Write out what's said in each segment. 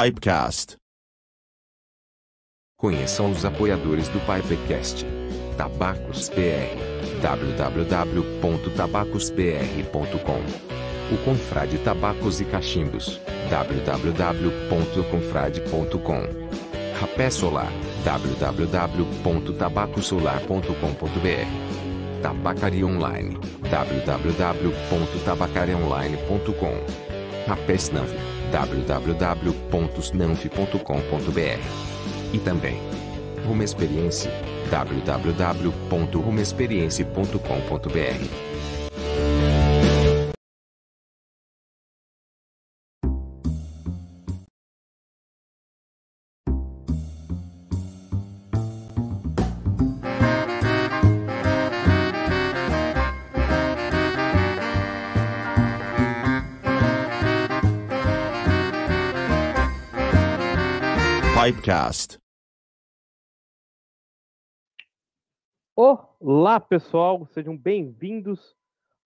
Pipecast. Conheçam os apoiadores do Pipecast. Tabacos PR. www.tabacospr.com. O Confrade Tabacos e Cachimbos. www.confrade.com. Rapé Solar. www.tabacosolar.com.br. Tabacaria Online. www.tabacariaonline.com. Rapé Snanf. www.snanf.com.br. E também Rumo Experiência. www.rumexperience.com.br. Pipecast. Olá, pessoal, sejam bem-vindos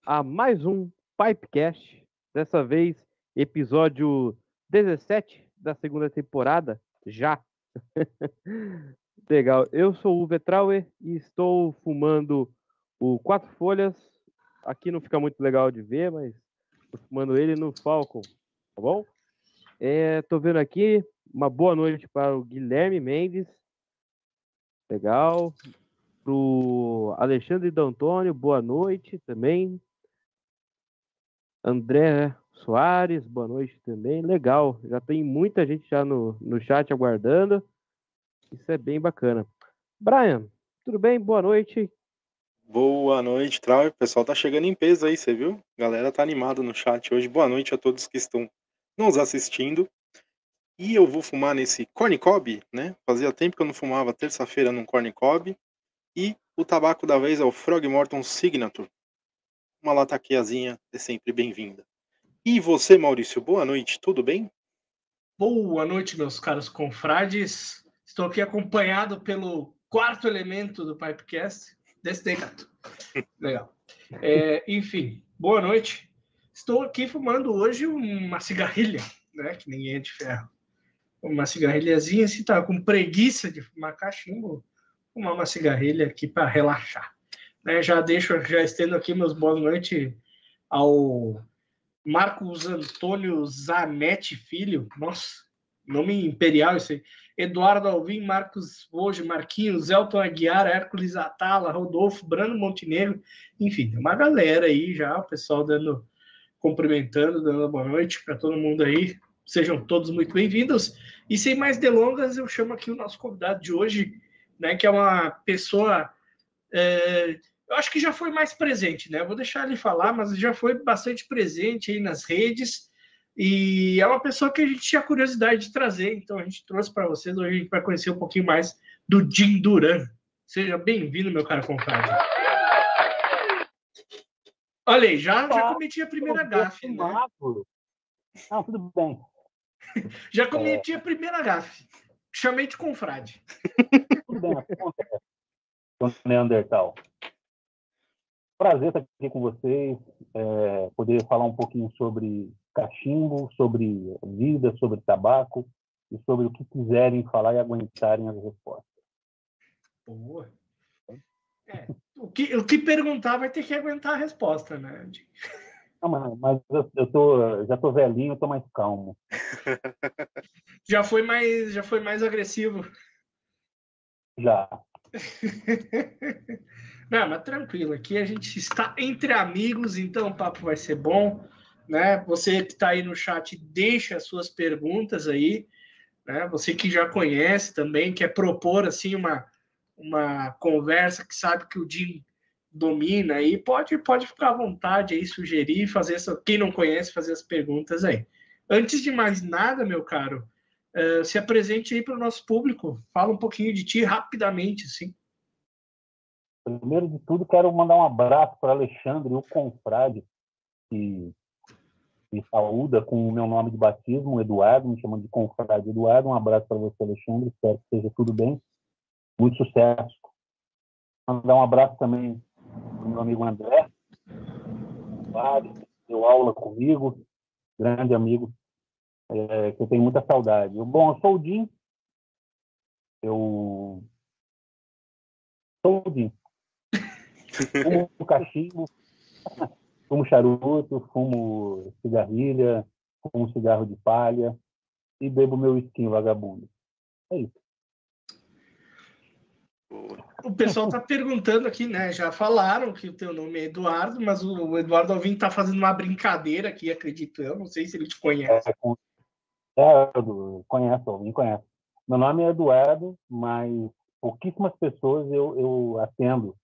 a mais um Pipecast. Dessa vez, episódio 17 da segunda temporada, já. Legal, eu sou o Vetrauer e estou fumando o Quatro Folhas. Aqui não fica muito legal de ver, mas estou fumando ele no Falcon, tá bom? Estou vendo aqui uma boa noite para o Guilherme Mendes. Legal. Para o Alexandre D'Antônio, boa noite também. André Soares, boa noite também. Legal. Já tem muita gente já no, no chat aguardando. Isso é bem bacana. Brian, tudo bem? Boa noite. Boa noite, Trau. O pessoal tá chegando em peso aí, você viu? A galera tá animada no chat hoje. Boa noite a todos que estão nos assistindo. E eu vou fumar nesse corn cob, né? Fazia tempo que eu não fumava terça-feira num corn cob. E o tabaco da vez é o Frog Morton Signature. Uma lataqueazinha é sempre bem-vinda. E você, Maurício, boa noite, tudo bem? Boa noite, meus caros confrades. Estou aqui acompanhado pelo quarto elemento do Pipecast. Desse daí, gato. Legal. É, enfim, boa noite. Estou aqui fumando hoje uma cigarrilha, né? Que ninguém é de ferro. Uma cigarrilhazinha, se tá com preguiça de fumar cachimbo, fumar uma cigarrilha aqui para relaxar. Né, já deixo, já estendo aqui meus boas noites ao Marcos Antônio Zanetti Filho. Nossa, nome imperial esse aí. Eduardo Alvim, Marcos Hoje, Marquinhos, Elton Aguiar, Hércules Atala, Rodolfo, Brando Montenegro, enfim, uma galera aí já, o pessoal dando, cumprimentando, dando boa noite para todo mundo aí. Sejam todos muito bem-vindos. E sem mais delongas, eu chamo aqui o nosso convidado de hoje, né, que é uma pessoa, é, eu acho que já foi mais presente, né? Eu vou deixar ele falar, mas já foi bastante presente aí nas redes. E é uma pessoa que a gente tinha curiosidade de trazer, então a gente trouxe para vocês. Hoje a gente vai conhecer um pouquinho mais do Jim Duran. Seja bem-vindo, meu cara compadre. Olha aí, já, já cometi a primeira gafe. Né? Não, tudo bem. Já cometi a primeira gafe. Chamei de confrade. Neandertal. Prazer estar aqui com vocês, é, poder falar um pouquinho sobre cachimbo, sobre vida, sobre tabaco e sobre o que quiserem falar e aguentarem as respostas. Boa. É, o, que, o que perguntar vai ter que aguentar a resposta, né? Não, mas, mas eu, eu tô, já tô velhinho, eu tô mais calmo. já foi mais, já foi mais agressivo. Já. Não, mas tranquilo, aqui a gente está entre amigos, então o papo vai ser bom, né? Você que está aí no chat, deixa as suas perguntas aí, né? Você que já conhece também, quer propor assim uma, uma conversa que sabe que o Jim domina aí, pode, pode ficar à vontade aí, sugerir, fazer essa, quem não conhece, fazer as perguntas aí. Antes de mais nada, meu caro, uh, se apresente aí para o nosso público, fala um pouquinho de ti rapidamente, assim. Primeiro de tudo, quero mandar um abraço para Alexandre, o confrade, que me saúda com o meu nome de batismo, Eduardo, me chamando de confrade Eduardo. Um abraço para você, Alexandre, espero que esteja tudo bem. Muito sucesso. Mandar um abraço também para o meu amigo André, deu aula comigo, grande amigo. é, que eu tenho muita saudade. Bom, eu sou o Jim. Eu sou o Jim. Fumo cachimbo, fumo charuto, fumo cigarrilha, fumo cigarro de palha e bebo meu skin vagabundo. É isso. O pessoal está perguntando aqui, né? Já falaram que o teu nome é Eduardo, mas o Eduardo Alvim está fazendo uma brincadeira aqui, acredito eu. Não sei se ele te conhece. É, é conheço, Alvim conhece. Meu nome é Eduardo, mas pouquíssimas pessoas eu, eu atendo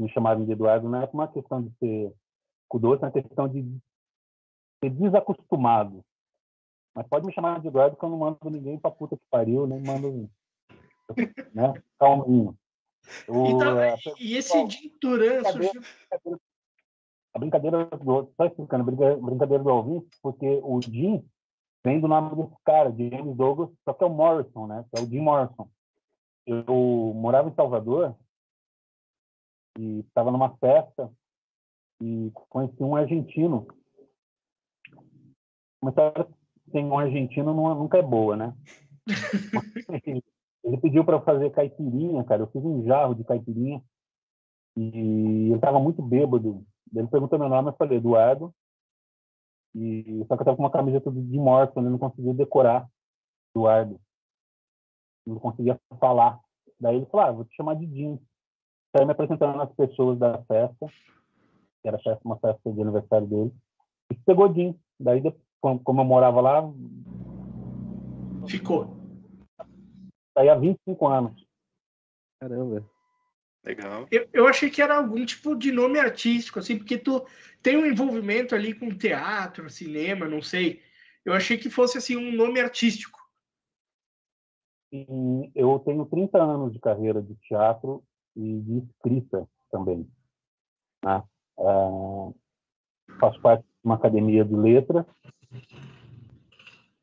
me chamavam de Eduardo. Não é uma questão de ser cuidoso, é uma questão de ser desacostumado. Mas pode me chamar de Eduardo que eu não mando ninguém pra puta que pariu, nem mando. Né? Calminho. Eu, então, é, e esse Jim Duran surgiu. A brincadeira do. Só explicando, a brincadeira do Alvin, porque o Jim vem do nome desse cara, de James Douglas, só que é o Morrison, né? Que é o Jim Morrison. Eu morava em Salvador e estava numa festa e conheci um argentino. Uma história sem um argentino nunca é boa, né? Ele pediu para fazer caipirinha, cara. Eu fiz um jarro de caipirinha e ele estava muito bêbado. Ele perguntou meu nome, eu falei Eduardo. E só que eu estava com uma camiseta de Morrison, ele não conseguia decorar Eduardo. Não conseguia falar. Daí ele falou: ah, vou te chamar de Jim. Saí me apresentando às pessoas da festa, que era uma festa de aniversário dele. E pegou Jim. Daí, como eu morava lá. Ficou. Saí há 25 anos. Caramba. Legal. Eu, eu achei que era algum tipo de nome artístico, assim, porque tu tem um envolvimento ali com teatro, cinema, não sei. Eu achei que fosse assim um nome artístico. E eu tenho 30 anos de carreira de teatro e de escrita também. Né? É, faço parte de uma academia de letras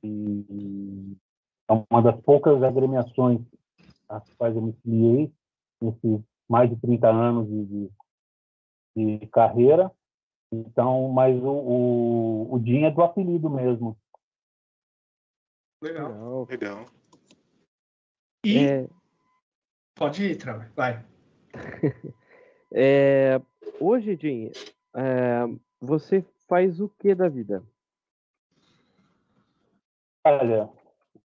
e é uma das poucas agremiações às quais eu me filiei nesses mais de 30 anos de, de, de carreira. Então, mas o, o, o Jim é do apelido mesmo. Legal. Legal. E. É... Pode ir, Trava. Vai. é... Hoje, Jim, é... você faz o que da vida? Olha,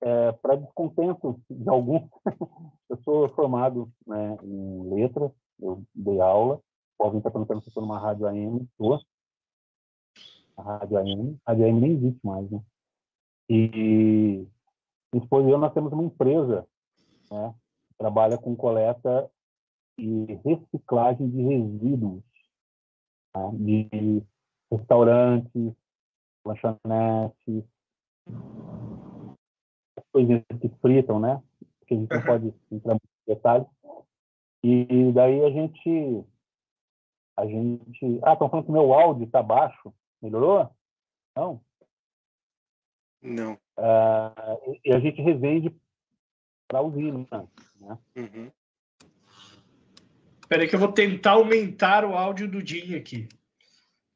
é, para descontento de alguns, eu sou formado né, em letras, eu dei aula. O Alvin está perguntando se estou numa rádio AM, estou. A rádio AM, a rádio AM nem existe mais, né? E e eu, nós temos uma empresa, né? Que trabalha com coleta e reciclagem de resíduos né, de restaurantes, lanchonetes, coisinhas que fritam, né? Que a gente não pode entrar em detalhes. E daí a gente. A gente. Ah, estão falando que meu áudio está baixo. Melhorou? Não? Não. Uh, e a gente revende para usina. Né? Uhum. Espera aí que eu vou tentar aumentar o áudio do Jim aqui.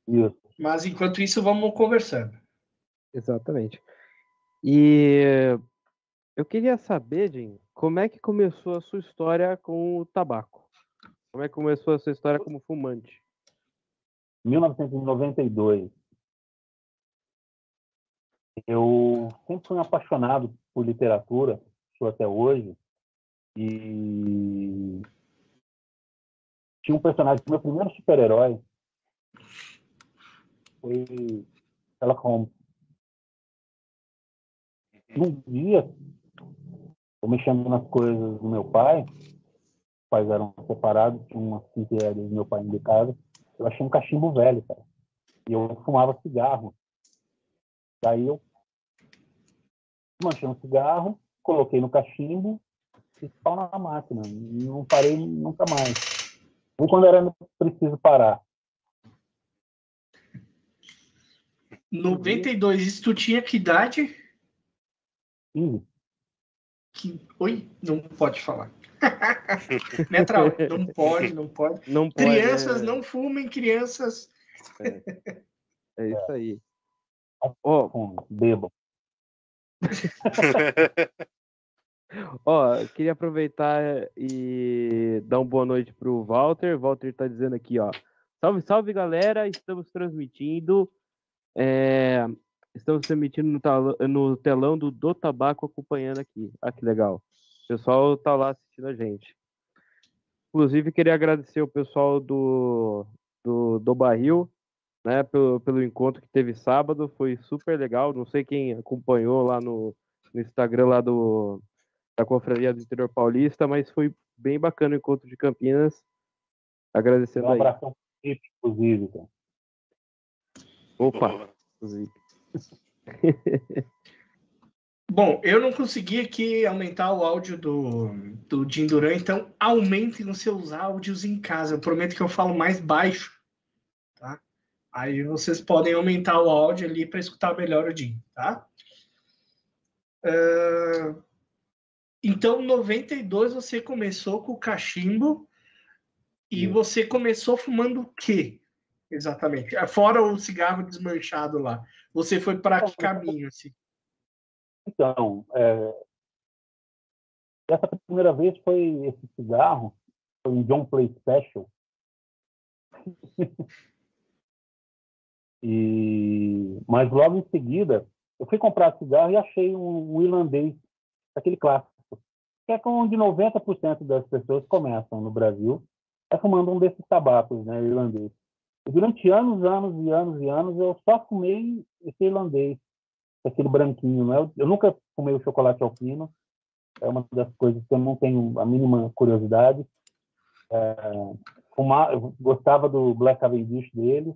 Isso. Mas enquanto isso, vamos conversando. Exatamente. E eu queria saber, Jim, como é que começou a sua história com o tabaco? Como é que começou a sua história como fumante? 1992. Eu sempre fui apaixonado por literatura, sou até hoje, e tinha um personagem, meu primeiro super-herói foi Sherlock Holmes. Um dia, eu mexendo nas coisas do meu pai, os pais eram separados, tinha umas 15 anos meu pai em casa, eu achei um cachimbo velho, cara. E eu fumava cigarro. Daí eu manchei um cigarro, coloquei no cachimbo e pau na máquina. Não parei nunca mais. Nem quando era preciso parar. 92, isso tu tinha que idade? 15. Que... Oi? Não pode falar. Netra, não pode, não pode. Não pode crianças, é... não fumem, crianças. É, é isso aí. Oh, beba. Ó, queria aproveitar e dar uma boa noite pro Walter. Walter tá dizendo aqui, ó. Salve, salve, galera. Estamos transmitindo. é, estamos transmitindo no, no telão do Do Tabaco acompanhando aqui. Ah, que legal. O pessoal tá lá assistindo a gente. Inclusive, queria agradecer o pessoal do, do, do Barril, né, pelo, pelo encontro que teve sábado. Foi super legal. Não sei quem acompanhou lá no, no Instagram lá do, da Confraria do Interior Paulista, mas foi bem bacana o encontro de Campinas. Agradecendo Um aí. abração pro Felipe, inclusive. cara. Opa, inclusive. Bom, eu não consegui aqui aumentar o áudio do, do Jim Duran, então aumentem os seus áudios em casa. Eu prometo que eu falo mais baixo, tá? Aí vocês podem aumentar o áudio ali para escutar melhor o Jim, tá? Ah, então, em 92 você começou com o cachimbo e você começou fumando o quê? Exatamente. Fora o cigarro desmanchado lá. Você foi para que caminho, assim? Então, é, essa primeira vez foi esse cigarro, foi um John Play Special. e, mas logo em seguida, eu fui comprar cigarro e achei um, um irlandês, aquele clássico, que é onde 90% das pessoas começam no Brasil, é fumando um desses tabacos, né, irlandês. Durante anos, anos e anos e anos, eu só fumei esse irlandês aquele branquinho. Né? Eu, eu nunca fumei o chocolate alpino, é uma das coisas que eu não tenho a mínima curiosidade. É, fumar, eu gostava do Black Cavendish dele,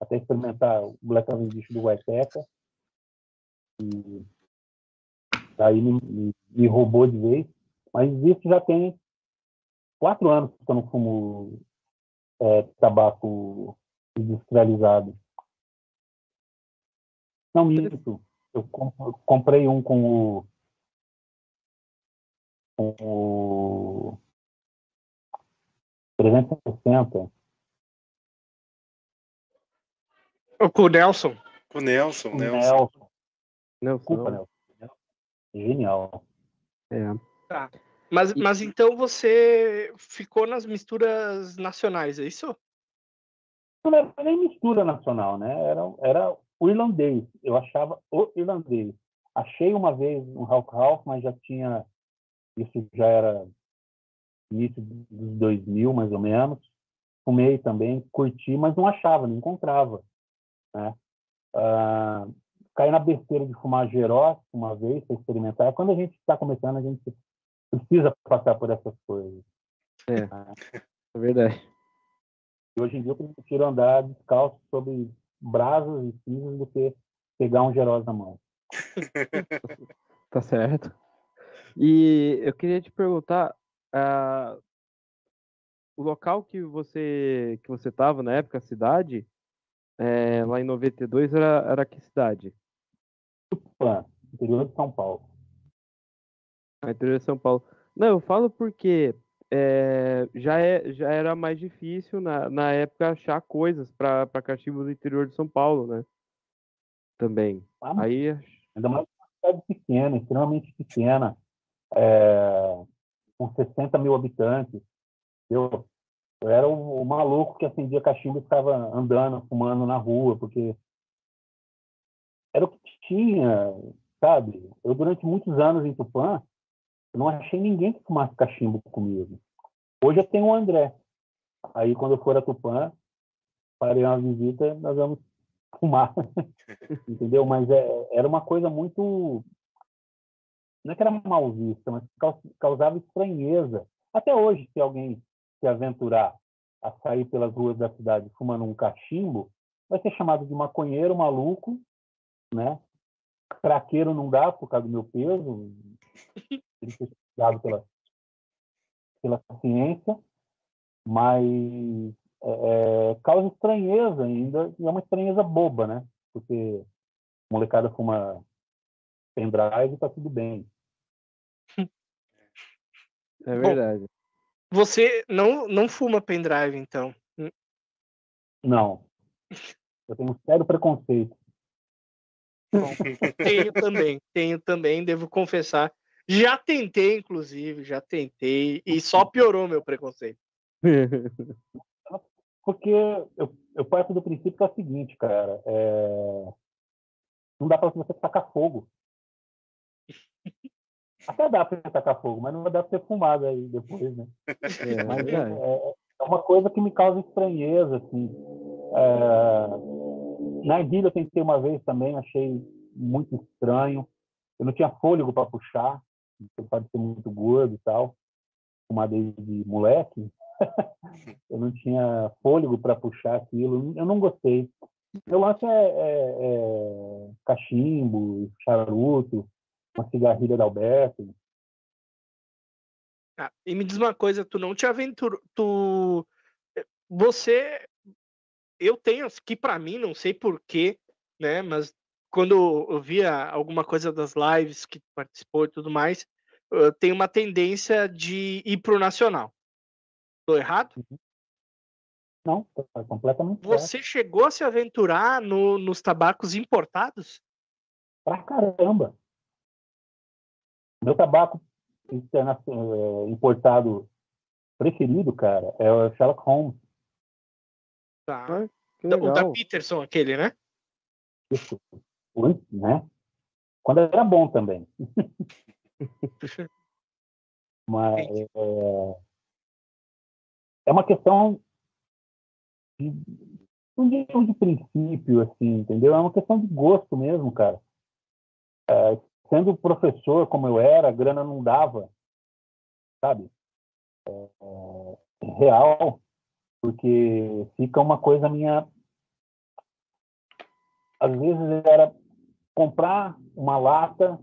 até experimentar o Black Cavendish do Guaipeca. E daí me, me, me roubou de vez. Mas isso já tem quatro anos que eu não fumo é, tabaco industrializado. Não, isso. Eu comp- comprei um com o. Com o. 360. Com o Nelson. Com o Nelson, O Nelson. Nelson. Não, Desculpa. Nelson. Genial. É. Mas, E- mas então você ficou nas misturas nacionais, é isso? Não era nem mistura nacional, né? Era, era o irlandês. Eu achava o irlandês. Achei uma vez um Ralph Ralph, mas já tinha. Isso já era início dos 2000, mais ou menos. Fumei também, curti, mas não achava, não encontrava. Né? Ah, caí na besteira de fumar Gerox uma vez para experimentar. Quando a gente está começando, a gente precisa passar por essas coisas. É verdade. E hoje em dia eu prefiro andar descalço sobre brasas e cinzas do que pegar um Geroz na mão. Tá certo. E eu queria te perguntar, ah, o local que você que você estava na época, a cidade, eh, lá em 92, era, era que cidade? Pã, interior de São Paulo. A interior de São Paulo. Não, eu falo porque eh, já, é, já era mais difícil na, na época achar coisas para cachimbo do interior de São Paulo, né? Também. Ah, Aí, Ainda mais uma cidade pequena, extremamente pequena, é, com 60 mil habitantes. Eu, eu era o, o maluco que acendia cachimbo e ficava andando, fumando na rua, porque era o que tinha, sabe? Eu, durante muitos anos em Tupã, eu não achei ninguém que fumasse cachimbo comigo. Hoje eu tenho o André. Aí, quando eu for a Tupã, farei uma visita, nós vamos fumar. Entendeu? Mas é, era uma coisa muito. Não é que era mal vista, mas caus- causava estranheza. Até hoje, se alguém se aventurar a sair pelas ruas da cidade fumando um cachimbo, vai ser chamado de maconheiro, maluco, né? Craqueiro não dá por causa do meu peso, ele foi estudado pela, pela ciência, mas é, é, causa estranheza ainda, e é uma estranheza boba, né? Porque a molecada fuma pendrive e tá tudo bem. é Bom, verdade. Você não, não fuma pendrive, então. Não. Eu tenho um sério preconceito. Bom, tenho também, tenho também, devo confessar. Já tentei, inclusive, já tentei, e só piorou meu preconceito. Porque eu, eu parto do princípio que é o seguinte, cara. É... Não dá para você tacar fogo. Até dá para tacar fogo, mas não vai dar para ser fumado aí depois, né? É, Mas é, é, é uma coisa que me causa estranheza, assim. É, na ervilha eu tentei uma vez também, achei muito estranho. Eu não tinha fôlego para puxar, eu pode ser muito gordo e tal, fumar desde moleque. eu não tinha fôlego para puxar aquilo, eu não gostei. Meu lance é, é, é cachimbo, charuto, uma cigarrilha da Alberto. Ah, e me diz uma coisa, tu não te aventurou, tu, você, eu tenho aqui para mim, não sei porquê, né, mas quando eu via alguma coisa das lives que participou e tudo mais, eu tenho uma tendência de ir pro nacional. Tô errado? Não, tá completamente certo. Você chegou a se aventurar no- nos tabacos importados? Pra caramba. Meu tabaco eh, importado preferido, cara, é o Sherlock Holmes. Tá. Ah, O da. Peterson, aquele, né? Isso. Antes, né? Quando era bom também. Mas é, é uma questão de, não digo de princípio, assim, entendeu? É uma questão de gosto mesmo, cara. É, sendo professor como eu era, a grana não dava, sabe? É, é, real, porque fica uma coisa minha. Às vezes era comprar uma lata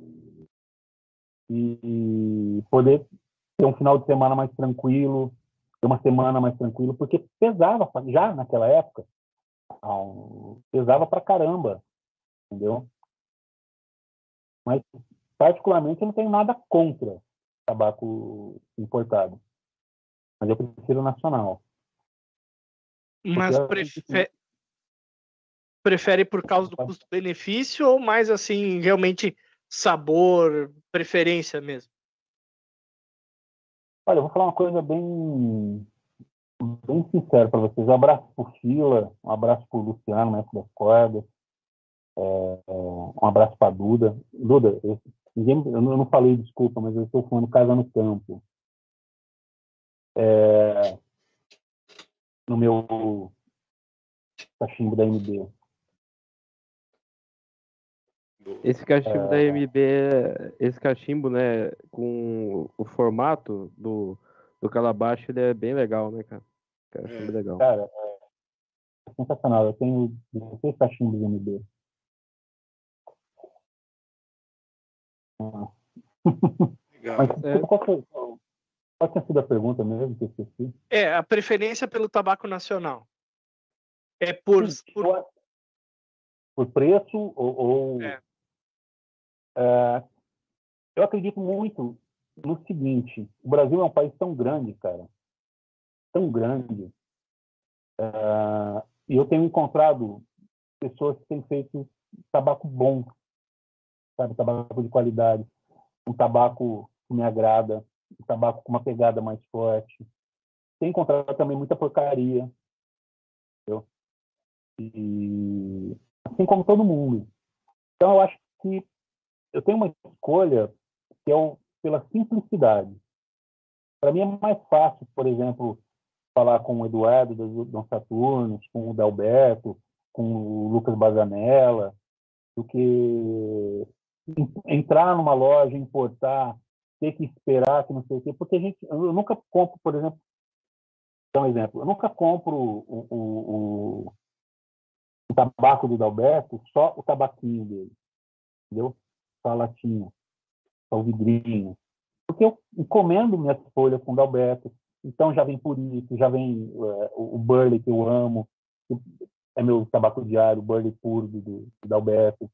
e poder ter um final de semana mais tranquilo, ter uma semana mais tranquilo, porque pesava já naquela época, pesava pra caramba, entendeu? Mas particularmente eu não tenho nada contra tabaco importado, mas eu prefiro nacional. Mas eu- prefe- prefere por causa do custo-benefício ou mais assim, realmente sabor, preferência mesmo? Olha, eu vou falar uma coisa bem, bem sincera para vocês. Um abraço pro Fila, um abraço pro Luciano, mestre das cordas, é, é, um abraço para Duda. Duda, eu, eu não falei desculpa, mas eu estou falando Casa no Campo. É, no meu cachimbo da MD. Esse cachimbo da É. MB, esse cachimbo, né, com o formato do, do calabacho, ele é bem legal, né, cara? Cachimbo É. legal. Cara, é sensacional. Eu tenho 16 cachimbos MD. Ah. Legal. Mas É. qual, foi, qual tinha sido a pergunta mesmo que eu esqueci? É, a preferência pelo tabaco nacional. É por, Sim, por- por preço ou, ou- É. É, eu acredito muito no seguinte o Brasil é um país tão grande cara tão grande é, e eu tenho encontrado pessoas que têm feito tabaco bom sabe tabaco de qualidade um tabaco que me agrada um tabaco com uma pegada mais forte tem encontrado também muita porcaria entendeu? e assim como todo mundo. Então, eu acho que eu tenho uma escolha que é o, pela simplicidade. Para mim é mais fácil, por exemplo, falar com o Eduardo do Dom Saturnos, com o Dalberto, com o Lucas Bazanella, do que en- entrar numa loja, importar, ter que esperar, que não sei o quê, porque a gente, eu nunca compro, por exemplo, dar um exemplo, eu nunca compro o, o, o, o tabaco do Dalberto, só o tabaquinho dele, entendeu? Só a latinha, só o vidrinho. Porque eu encomendo minhas folhas com Dalberto, então já vem por isso, já vem é, o, Burley que eu amo, que é meu tabaco diário, o Burley puro do, do Dalberto.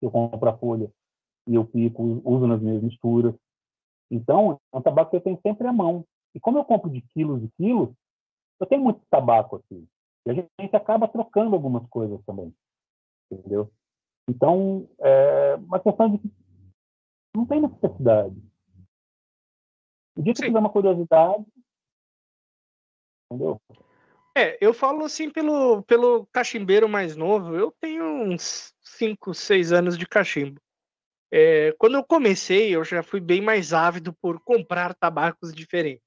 Eu compro a folha e eu pico, uso nas minhas misturas. Então, é um tabaco que eu tenho sempre à mão. E como eu compro de quilos e quilos, eu tenho muito tabaco aqui. E a gente acaba trocando algumas coisas também. Entendeu? Então, é uma questão de que não tem necessidade. O dia que tiver uma curiosidade, entendeu? É, eu falo assim pelo, pelo cachimbeiro mais novo. Eu tenho uns 5, 6 anos de cachimbo. É, quando eu comecei, eu já fui bem mais ávido por comprar tabacos diferentes.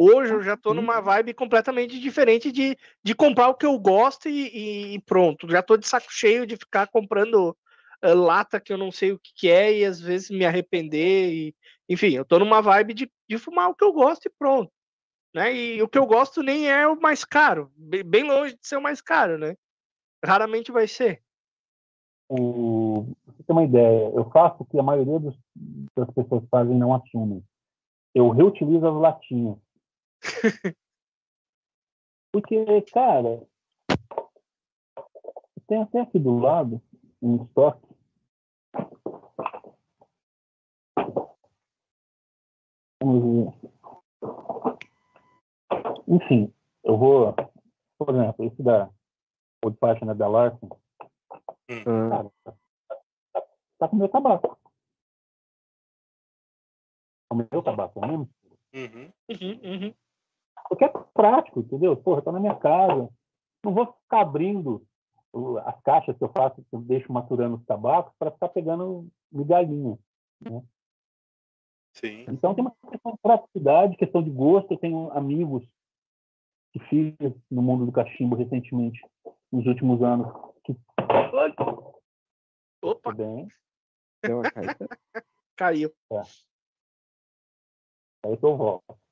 Hoje eu já tô numa vibe completamente diferente de, de comprar o que eu gosto e, e- pronto. Já tô de saco cheio de ficar comprando eh, lata que eu não sei o que, que é e às vezes me arrepender. E, enfim, eu tô numa vibe de, de fumar o que eu gosto e pronto. Né? E o que eu gosto nem é o mais caro, bem, longe de ser o mais caro, né? Raramente vai ser. O, você ter uma ideia, eu faço o que a maioria dos, das pessoas fazem não assumem. Eu reutilizo as latinhas. Porque, cara, tem até aqui do lado um estoque. Vamos ver. Enfim, eu vou, por exemplo, esse da Old Fashioned da Larsen, Ah, cara, tá, com meu tabaco. O meu tabaco mesmo. Uhum. Uhum, uhum. Porque é prático, entendeu? Porra, tá na minha casa. Não vou ficar abrindo as caixas que eu faço, que eu deixo maturando os tabacos, para ficar pegando migalhinha. Sim. Então tem uma questão de praticidade, questão de gosto. Eu tenho amigos que fiz no mundo do cachimbo recentemente, nos últimos anos, que Opa, bem. deu uma caída. caiu. Aí que eu volto.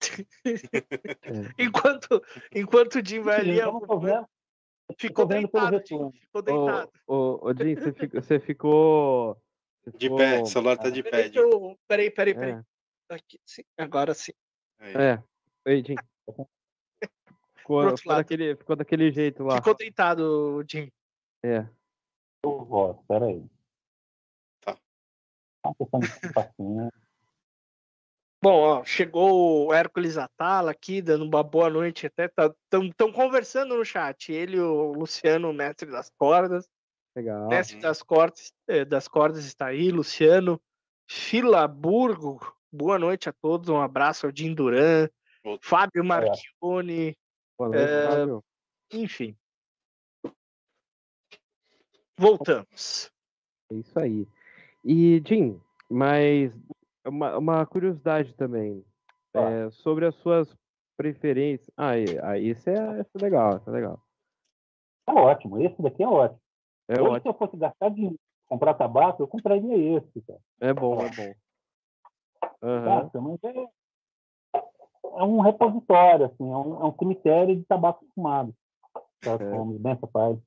Enquanto, enquanto o Jim vai ali, vendo, ficou tô vendo pelo deitado, Jim, retorno. ficou deitado. Ô, ô, ô, Jim, você ficou. Você ficou, você De ficou- pé, o celular tá de pé. Deixa Di. eu- Peraí, peraí, peraí. É, Aqui, sim, agora sim. Aí. é. Oi, Jim. Ficou, ficou, daquele, ficou daquele jeito lá. Ficou deitado, Jim. É. Eu volto, peraí. Tá. De paciência. Bom, ó, chegou o Hércules Atala aqui, dando uma boa noite. Até estão conversando no chat. Ele e o Luciano, o mestre das cordas. Legal. mestre das cordas, eh, das cordas está aí, Luciano. Filaburgo, boa noite a todos. Um abraço ao Jim Duran. Fábio Marchione, Boa noite, É, Fábio. enfim. Voltamos. É isso aí. E, Jim, mas uma, uma curiosidade também. Tá. é, sobre as suas preferências. Ah, ah, esse é, esse é legal, é legal. Tá ótimo, esse daqui é ótimo. É Hoje, ótimo, se eu fosse gastar dinheiro comprar tabaco, eu compraria esse, cara. é bom, é bom. Tá? Mas é, é um repositório, assim, é um, é um cemitério de tabaco fumado. É. Bem, papai.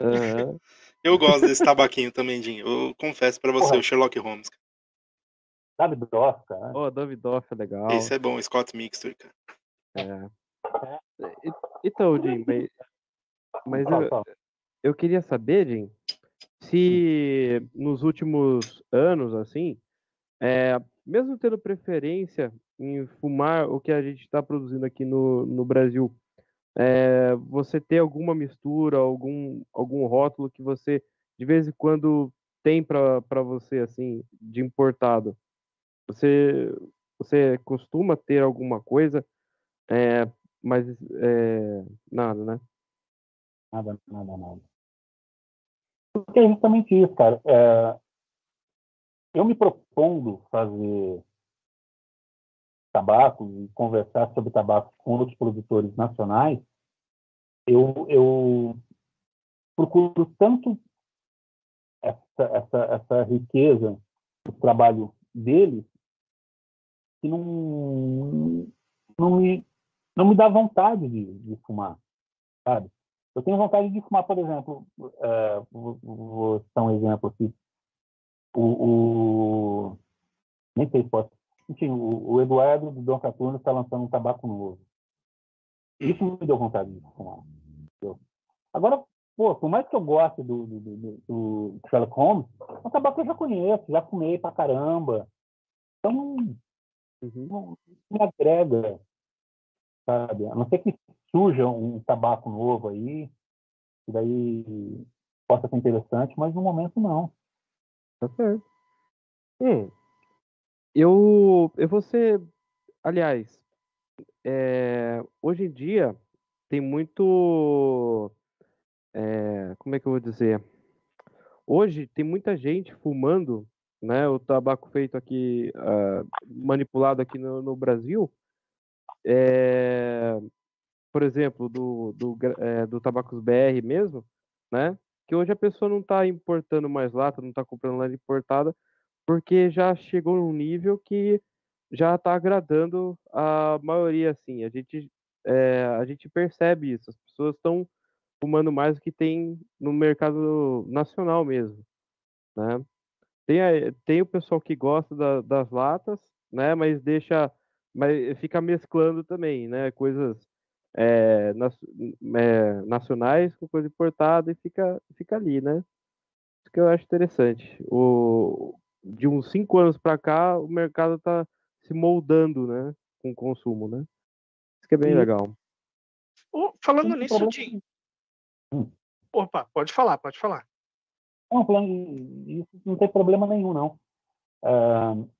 aham. Eu gosto desse tabaquinho também, Jim. Eu confesso pra você, Porra. o Sherlock Holmes. Dross, cara. Ó, Davidoff é legal. Esse é bom, Scott Mixture, cara. É. E- Então, Jim, mas, mas eu, eu queria saber, Jim, se nos últimos anos, assim, é, mesmo tendo preferência em fumar o que a gente está produzindo aqui no, no Brasil, é, você tem alguma mistura, algum, algum rótulo que você de vez em quando tem para você, assim, de importado? Você, você costuma ter alguma coisa, é, mas é, nada, né? Nada, nada, nada. Porque é justamente isso, cara. É, eu me propondo fazer tabaco e conversar sobre tabaco com outros produtores nacionais, eu, eu procuro tanto essa, essa, essa riqueza do trabalho deles que não, não, me, não me dá vontade de, de fumar, sabe? Eu tenho vontade de fumar, por exemplo, é, vou, vou citar um exemplo aqui. O, o- nem sei se posso. Enfim, o, o Eduardo do Dom Caturno está lançando um tabaco novo. Isso me deu vontade de fumar. entendeu? Agora, pô, por mais que eu goste do, do, do, do Sherlock Holmes, é um tabaco eu já conheço, já fumei pra caramba. Então, Uhum. não me agrega, sabe? A não ser que surja um tabaco novo aí, e daí possa ser interessante, mas no momento não. Tá certo. Hum, eu, eu vou ser, aliás, é, hoje em dia tem muito, é, como é que eu vou dizer? Hoje tem muita gente fumando, né? O tabaco feito aqui, uh, manipulado aqui no, no Brasil, é, por exemplo, do, do, é, do Tabacos BR mesmo, né? Que hoje a pessoa não está importando mais lata, não está comprando lata importada, porque já chegou num nível que já está agradando a maioria, assim. A gente, é, a gente percebe isso. As pessoas estão fumando mais do que tem no mercado nacional mesmo, né? Tem, a, tem o pessoal que gosta da, das latas, né? Mas deixa, mas fica mesclando também, né? Coisas é, nas, é, nacionais com coisa importada e fica, fica ali, né? Isso que eu acho interessante. O, de uns cinco anos para cá, o mercado está se moldando, né? Com o consumo, né? Isso que é bem e... legal. Oh, falando nisso, Tim. Hum. Opa, pode falar, pode falar. Não, falando isso não tem problema nenhum, não. Uh,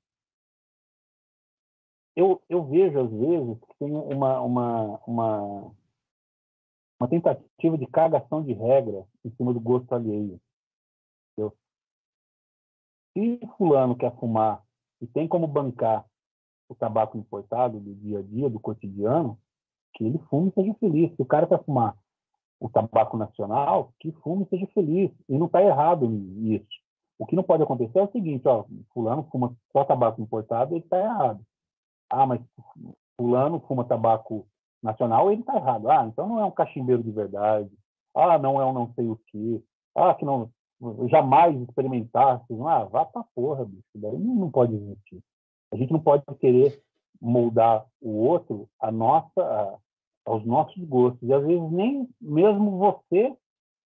eu, eu vejo, às vezes, que tem uma, uma, uma, uma tentativa de cagação de regra em cima do gosto alheio. Entendeu? Se fulano quer fumar e tem como bancar o tabaco importado do dia a dia, do cotidiano, que ele fume e seja feliz. Se o cara quer fumar o tabaco nacional, que fume seja feliz. E não está errado nisso. O que não pode acontecer é o seguinte, ó, fulano fuma só tabaco importado, ele está errado. Ah, mas fulano fuma tabaco nacional, ele está errado. Ah, então não é um cachimbeiro de verdade. Ah, não é um não sei o quê. Ah, que não jamais experimentar. Ah, vá pra porra, bicho. Daí não pode existir. A gente não pode querer moldar o outro a nossa, aos nossos gostos. E às vezes nem mesmo você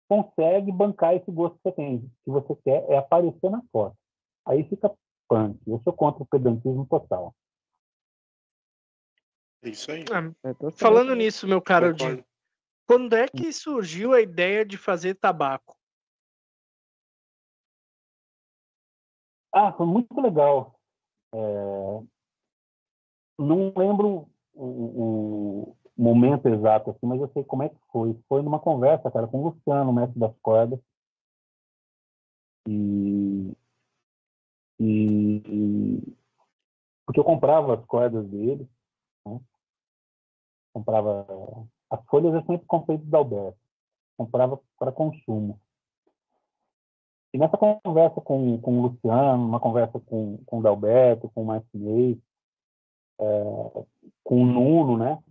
consegue bancar esse gosto que você tem. O que você quer é aparecer na foto. Aí fica punk. Eu sou contra o pedantismo total. É isso aí. Ah, é, falando nisso, meu caro quando é que surgiu a ideia de fazer tabaco? Ah, foi muito legal. É... Não lembro o, o, momento exato, assim, mas eu sei como é que foi. Foi numa conversa, cara, com o Luciano, mestre das cordas. E, e, porque eu comprava as cordas dele, né? comprava as folhas eu sempre comprei do Dalberto, comprava para consumo. E nessa conversa com, com o Luciano, uma conversa com, com o Dalberto, com o Marcinez, é, com o Nuno, né?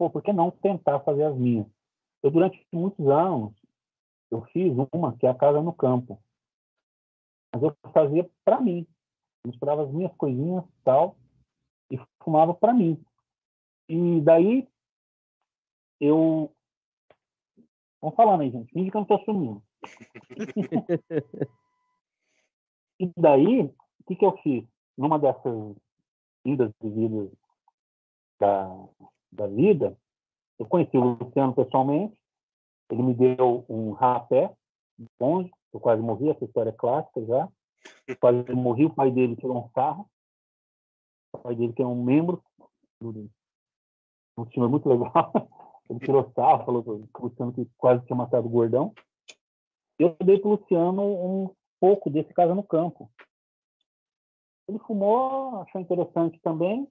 Pô, por que não tentar fazer as minhas? Eu, durante muitos anos, eu fiz uma que é a Casa no Campo. Mas eu fazia para mim. Misturava as minhas coisinhas tal, e fumava para mim. E daí eu. Vamos falando aí, gente. Finge que eu não estou sumindo. e daí, o que, que eu fiz? Numa dessas indas e da, da vida, eu conheci o Luciano pessoalmente, ele me deu um rapé longe, eu quase morri, essa história é clássica já. Quase morri, o pai dele tirou um sarro. O pai dele, que é um membro do, um time muito legal. Ele tirou sarro, falou que o Luciano que quase tinha matado o gordão. Eu dei para o Luciano um pouco desse Casa no Campo. Ele fumou, achou interessante também.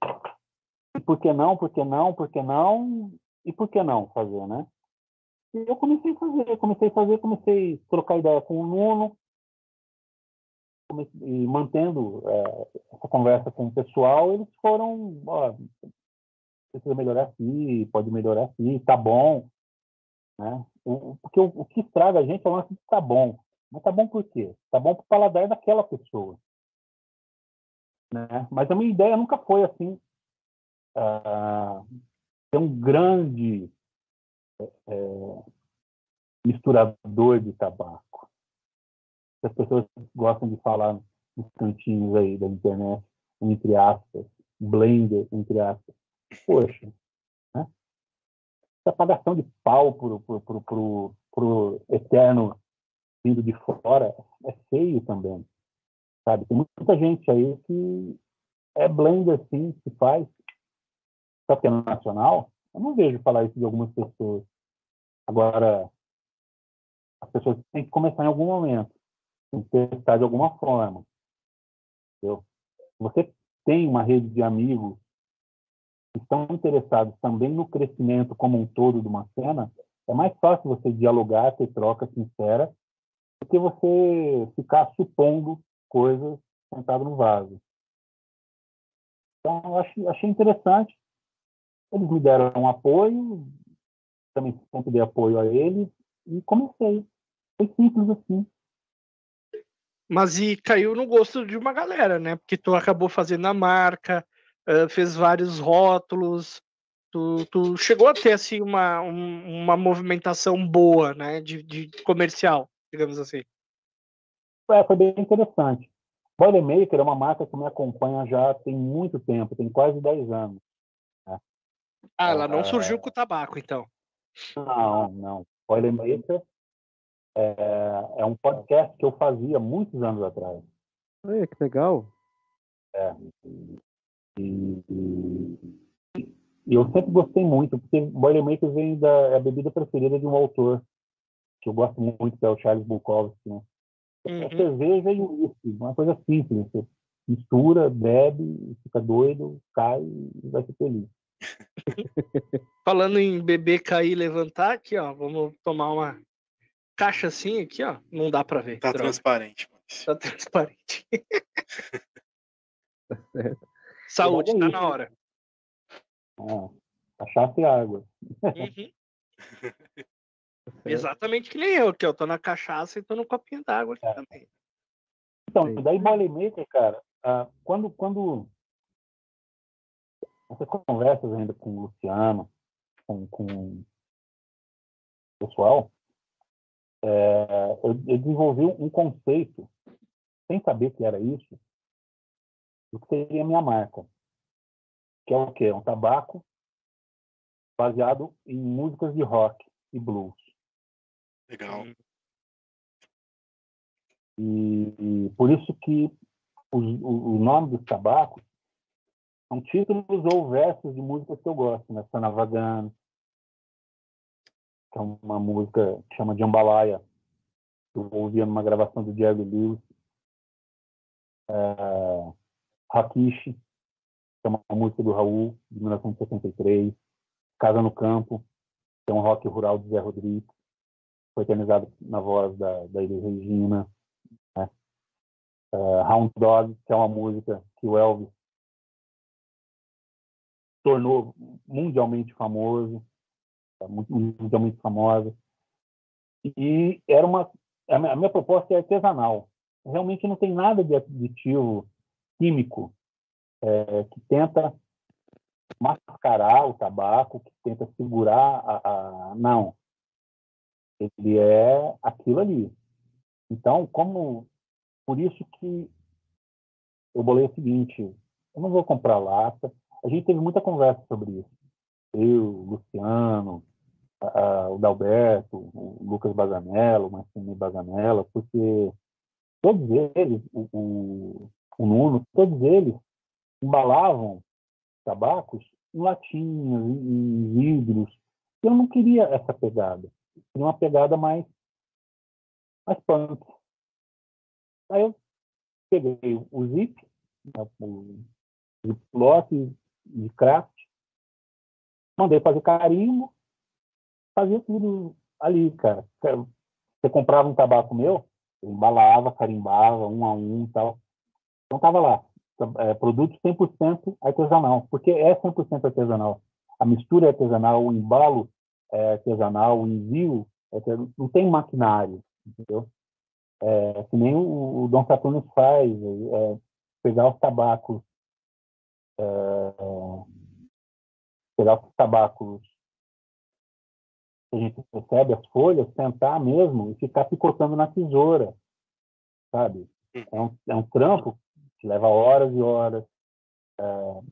Por que não, por que não, por que não? E por que não fazer, né? E eu comecei a fazer, comecei a fazer, comecei a trocar ideia com o Nuno, e mantendo é, essa conversa com o pessoal, eles foram, ó, precisa melhorar aqui, pode melhorar aqui, tá bom. Né? O, porque o, o que estraga a gente é o lance de tá bom. Mas tá bom por quê? Tá bom pro paladar daquela pessoa. Né? Mas a minha ideia nunca foi assim uh, ser um grande é, misturador de tabaco. As pessoas gostam de falar nos cantinhos aí da internet, entre aspas, blender, entre aspas. Poxa, né? essa pagação de pau pro, pro eterno vindo de fora é feio também, sabe? Tem muita gente aí que é blender, sim, que faz, só que é nacional. Eu não vejo falar isso de algumas pessoas. Agora, as pessoas têm que começar em algum momento, tem que testar de alguma forma. Entendeu? Você tem uma rede de amigos que estão interessados também no crescimento como um todo de uma cena, é mais fácil você dialogar, ter troca sincera, do que você ficar supondo coisas sentado no vaso. Então, eu achei, achei interessante. Eles me deram um apoio, também sempre dei apoio a eles, e comecei. Foi simples assim. Mas e caiu no gosto de uma galera, né? Porque tu acabou fazendo a marca, fez vários rótulos, tu, tu, chegou a ter assim uma, um, uma movimentação boa, né? De, de, comercial, digamos assim. É, foi bem interessante. Boilermaker é uma marca que me acompanha já tem muito tempo, tem quase 10 anos. Ah, ela não surgiu com o tabaco, então. Não, não. Boilermaker é, é um podcast que eu fazia muitos anos atrás. Olha, que legal. É. E, e, e, eu sempre gostei muito, porque Boilermaker vem da é a bebida preferida de um autor que eu gosto muito, que é o Charles Bukowski. Né? Uhum. É cerveja e uísque, uma coisa simples. Você mistura, bebe, fica doido, cai e vai ser feliz. Falando em beber, cair e levantar, aqui, ó, vamos tomar uma caixa assim aqui, ó. Não dá para ver. Tá droga. transparente. Mas... Tá transparente. Saúde, tá na hora. Ah, cachaça e água. Uhum. Exatamente que nem eu, que eu tô na cachaça e tô no copinho d'água aqui é. também. Então, daí Boilermaker, cara, ah, quando, quando essas conversas ainda com o Luciano, com, com o pessoal, é, eu, eu, desenvolvi um conceito, sem saber que era isso, do que seria a minha marca. Que é o quê? Um tabaco baseado em músicas de rock e blues. Legal. E, e por isso que o, o, o nome dos tabacos são títulos ou versos de músicas que eu gosto, né? Sanavagan, que é uma música que chama Jambalaya, que eu ouvia numa gravação do Jerry Lewis. É, Hakishi, que é uma música do Raul, de 1973. Casa no Campo, que é um rock rural do Zé Rodrigues. Foi eternizado na voz da, da Elis Regina. Né? É, Hound Dog, que é uma música que o Elvis tornou mundialmente famoso mundialmente famosa. E era uma a minha proposta é artesanal. Realmente não tem nada de aditivo químico é, que tenta mascarar o tabaco, que tenta segurar a, a, não. Ele é aquilo ali. Então, como por isso que eu bolei o seguinte, eu não vou comprar lata. A gente teve muita conversa sobre isso. Eu, Luciano, a, o Dalberto, o Lucas Bazanello, o Marcinho Bazanella, porque todos eles, o, o, o Nuno, todos eles embalavam tabacos em latinhas, em, vidros. Eu não queria essa pegada. Eu queria uma pegada mais, mais punk. Aí eu peguei o Zip, né, o Ziploc de craft, mandei fazer carimbo, fazia tudo ali, cara. Você comprava um tabaco meu, eu embalava, carimbava, um a um e tal. Então tava lá, é, produto 100% artesanal, porque é 100% artesanal. A mistura é artesanal, o embalo é artesanal, o envio é artesanal, não tem maquinário, entendeu? É, que nem o, o Dom Saturno faz, é, pegar os tabacos, é, pegar os tabacos a gente recebe as folhas, sentar mesmo e ficar picotando na tesoura, sabe? Hum. É um, é um trampo que leva horas e horas. É,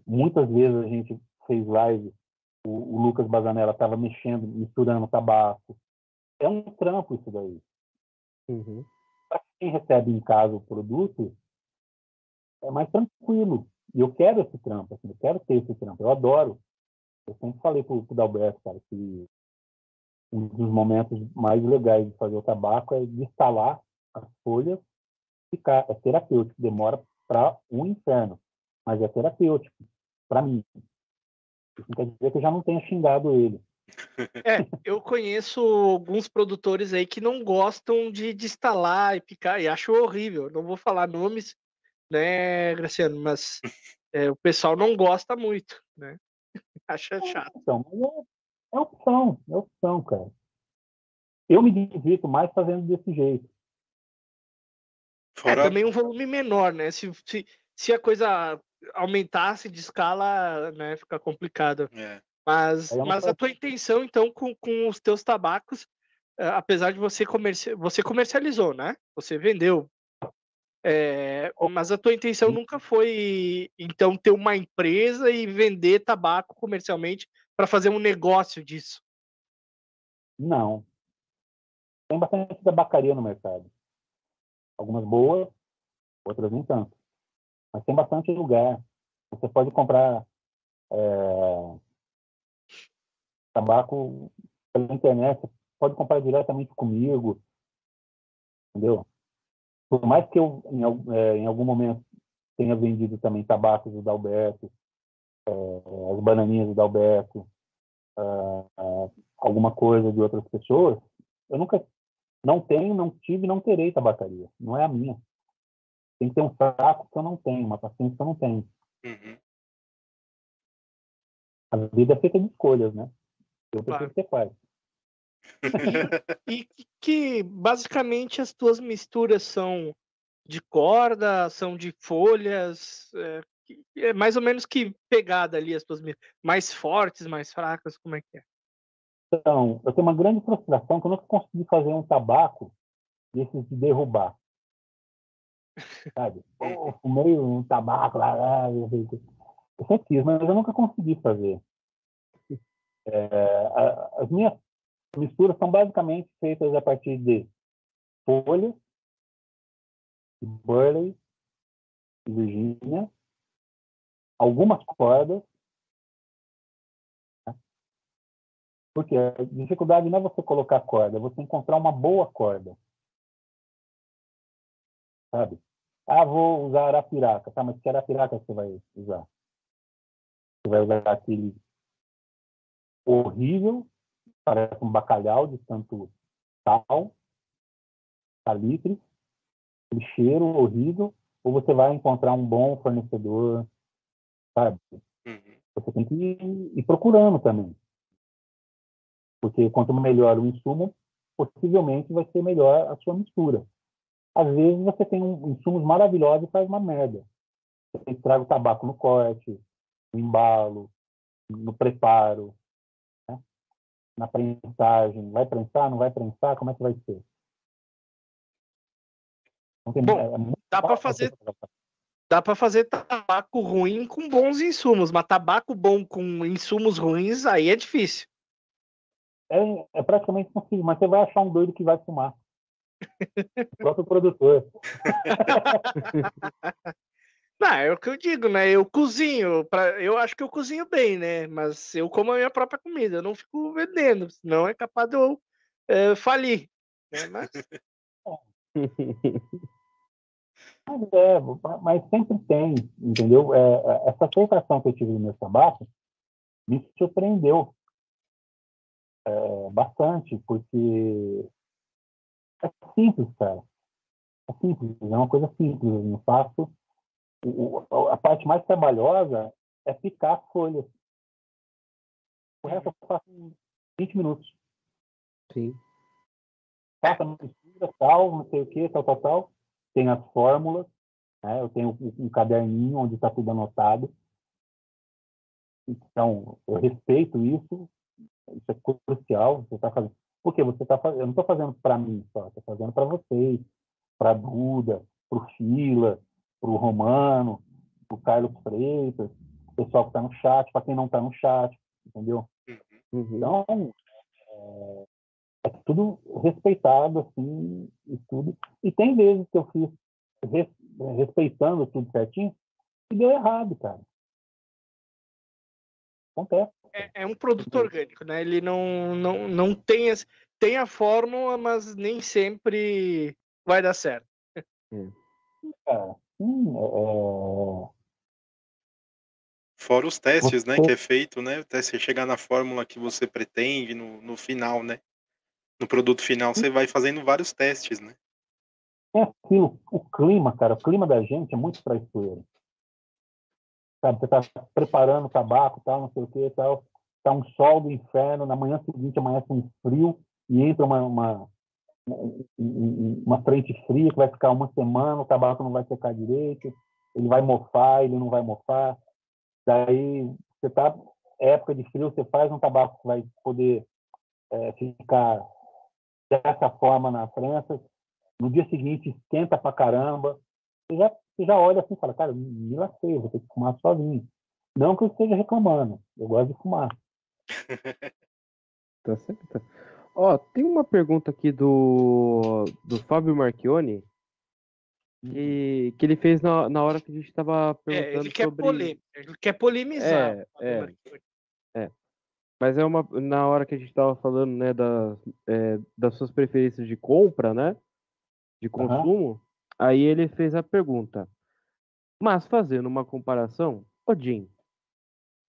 muitas vezes a gente fez live, o, o Lucas Bazanella estava mexendo, misturando tabaco. é um trampo isso daí. Uhum. Para quem recebe em casa o produto, é mais tranquilo. E eu quero esse trampo, assim, eu quero ter esse trampo, eu adoro. Eu sempre falei pro, pro Dalberto, cara, que um dos momentos mais legais de fazer o tabaco é de instalar as folhas ficar. É terapêutico, demora para um inferno, mas é terapêutico, para mim. Isso quer dizer que eu já não tenha xingado ele. É, eu conheço alguns produtores aí que não gostam de, de instalar e picar, e acho horrível. Não vou falar nomes, né, Graciano, mas é, o pessoal não gosta muito, né? Acha chato. Então, é, é opção, é opção, cara. Eu me divirto mais fazendo desse jeito. É Fora, também um volume menor, né? Se, se, se a coisa aumentasse de escala, né, fica complicado. é, Mas, é mas a tua intenção, então, com, com os teus tabacos, eh, apesar de você comerci... você comercializou, né? Você vendeu. É, mas a tua intenção nunca foi, então, ter uma empresa e vender tabaco comercialmente para fazer um negócio disso. Não. Tem bastante tabacaria no mercado. Algumas boas, outras nem tanto. Mas tem bastante lugar. Você pode comprar é, tabaco pela internet, você pode comprar diretamente comigo. Entendeu? Por mais que eu, em, é, em algum momento, tenha vendido também tabacos do Dalberto, é, as bananinhas do Dalberto, ah, ah, alguma coisa de outras pessoas, eu nunca não tenho, não tive, não terei tabacaria. Não é a minha. Tem que ter um saco que eu não tenho, uma paciência que eu não tenho. uhum. A vida é feita de escolhas, né? Eu Claro. preciso ter quais. E que, basicamente as tuas misturas são de corda, são de folhas, é, é mais ou menos que pegada ali as tuas mais fortes, mais fracas, como é que é? Então, eu tenho uma grande frustração que eu nunca consegui fazer um tabaco desses de derrubar. Sabe? Eu fumei um tabaco lá, lá, eu sempre quis, mas eu nunca consegui fazer. É, as minhas misturas são basicamente feitas a partir de folhas, burley, Virgínia, algumas cordas, né? porque a dificuldade não é você colocar corda, é você encontrar uma boa corda. Sabe? Ah, vou usar arapiraca. Tá, mas que arapiraca você vai usar? Você vai usar aquele horrível, parece um bacalhau de tanto sal, salitre, aquele cheiro horrível, ou você vai encontrar um bom fornecedor, sabe? Uhum. Você tem que ir, ir procurando também. Porque quanto melhor o insumo, possivelmente vai ser melhor a sua mistura. Às vezes você tem um, insumos maravilhosos e faz uma merda. Você estraga o tabaco no corte, no embalo, no preparo? Na prensagem. Vai prensar, não vai prensar? Como é que vai ser? Tem- Bom, é muito Dá para fazer dá para fazer tabaco ruim com bons insumos, mas tabaco bom com insumos ruins aí é difícil. É, é praticamente impossível, mas você vai achar um doido que vai fumar. O próprio produtor. Não, é o que eu digo, né? Eu cozinho, pra, eu acho que eu cozinho bem, né? Mas eu como a minha própria comida, eu não fico vendendo, senão é capaz de eu eh, falir. Né? Mas Mas, é, mas sempre tem, entendeu? É, é, essa aceitação que eu tive no meu tabaco me surpreendeu é, bastante, porque é simples, cara. É simples, é uma coisa simples. Eu não faço. O- o- A parte mais trabalhosa é picar as folhas. O resto eu faço em 20 minutos. Sim. faça a mistura, tal, não sei o que, tal, tal, tal. Tem as fórmulas, né? eu tenho um, um caderninho onde está tudo anotado. Então, eu respeito isso, isso é crucial. Você tá fazendo, porque você está fazendo, eu não estou fazendo para mim só, estou fazendo para vocês, para a Duda, para o Fila, para o Romano, para o Carlos Freitas, o pessoal que está no chat, para quem não está no chat, entendeu? Uhum. Então, é, é tudo respeitado, assim, e tudo. E tem vezes que eu fiz res, respeitando tudo certinho e deu errado, cara. Acontece. É, é um produto orgânico, né? Ele não, não, não tem, esse- tem a fórmula, mas nem sempre vai dar certo. Cara, é, Fora os testes, né, que é feito, né, até você chegar na fórmula que você pretende no, no final, né, no produto final, você vai fazendo vários testes, né. é aquilo, o clima, cara, o clima da gente é muito traiçoeiro. Sabe, você tá preparando o tabaco, tal, não sei o que, tal, tá um sol do inferno, na manhã seguinte amanhece um frio e entra uma, uma, um- um- uma frente fria que vai ficar uma semana, o tabaco não vai secar direito, ele vai mofar, ele não vai mofar. Daí, você tá, época de frio, você faz um tabaco que vai poder é, ficar dessa forma na prensa, no dia seguinte esquenta pra caramba. Você já, você já olha assim e fala, cara, me lasquei, eu vou ter que fumar sozinho. Não que eu esteja reclamando, eu gosto de fumar. Tá certo. Ó, tem uma pergunta aqui do, do Fábio Marchione que, que ele fez na, na hora que a gente estava É, perguntando ele quer sobre. polêmica, ele quer polemizar. É, é. Marquinhos. Mas é uma na hora que a gente estava falando, né, das, é, das suas preferências de compra, né? De consumo. Aí ele fez a pergunta. Mas fazendo uma comparação, Jim,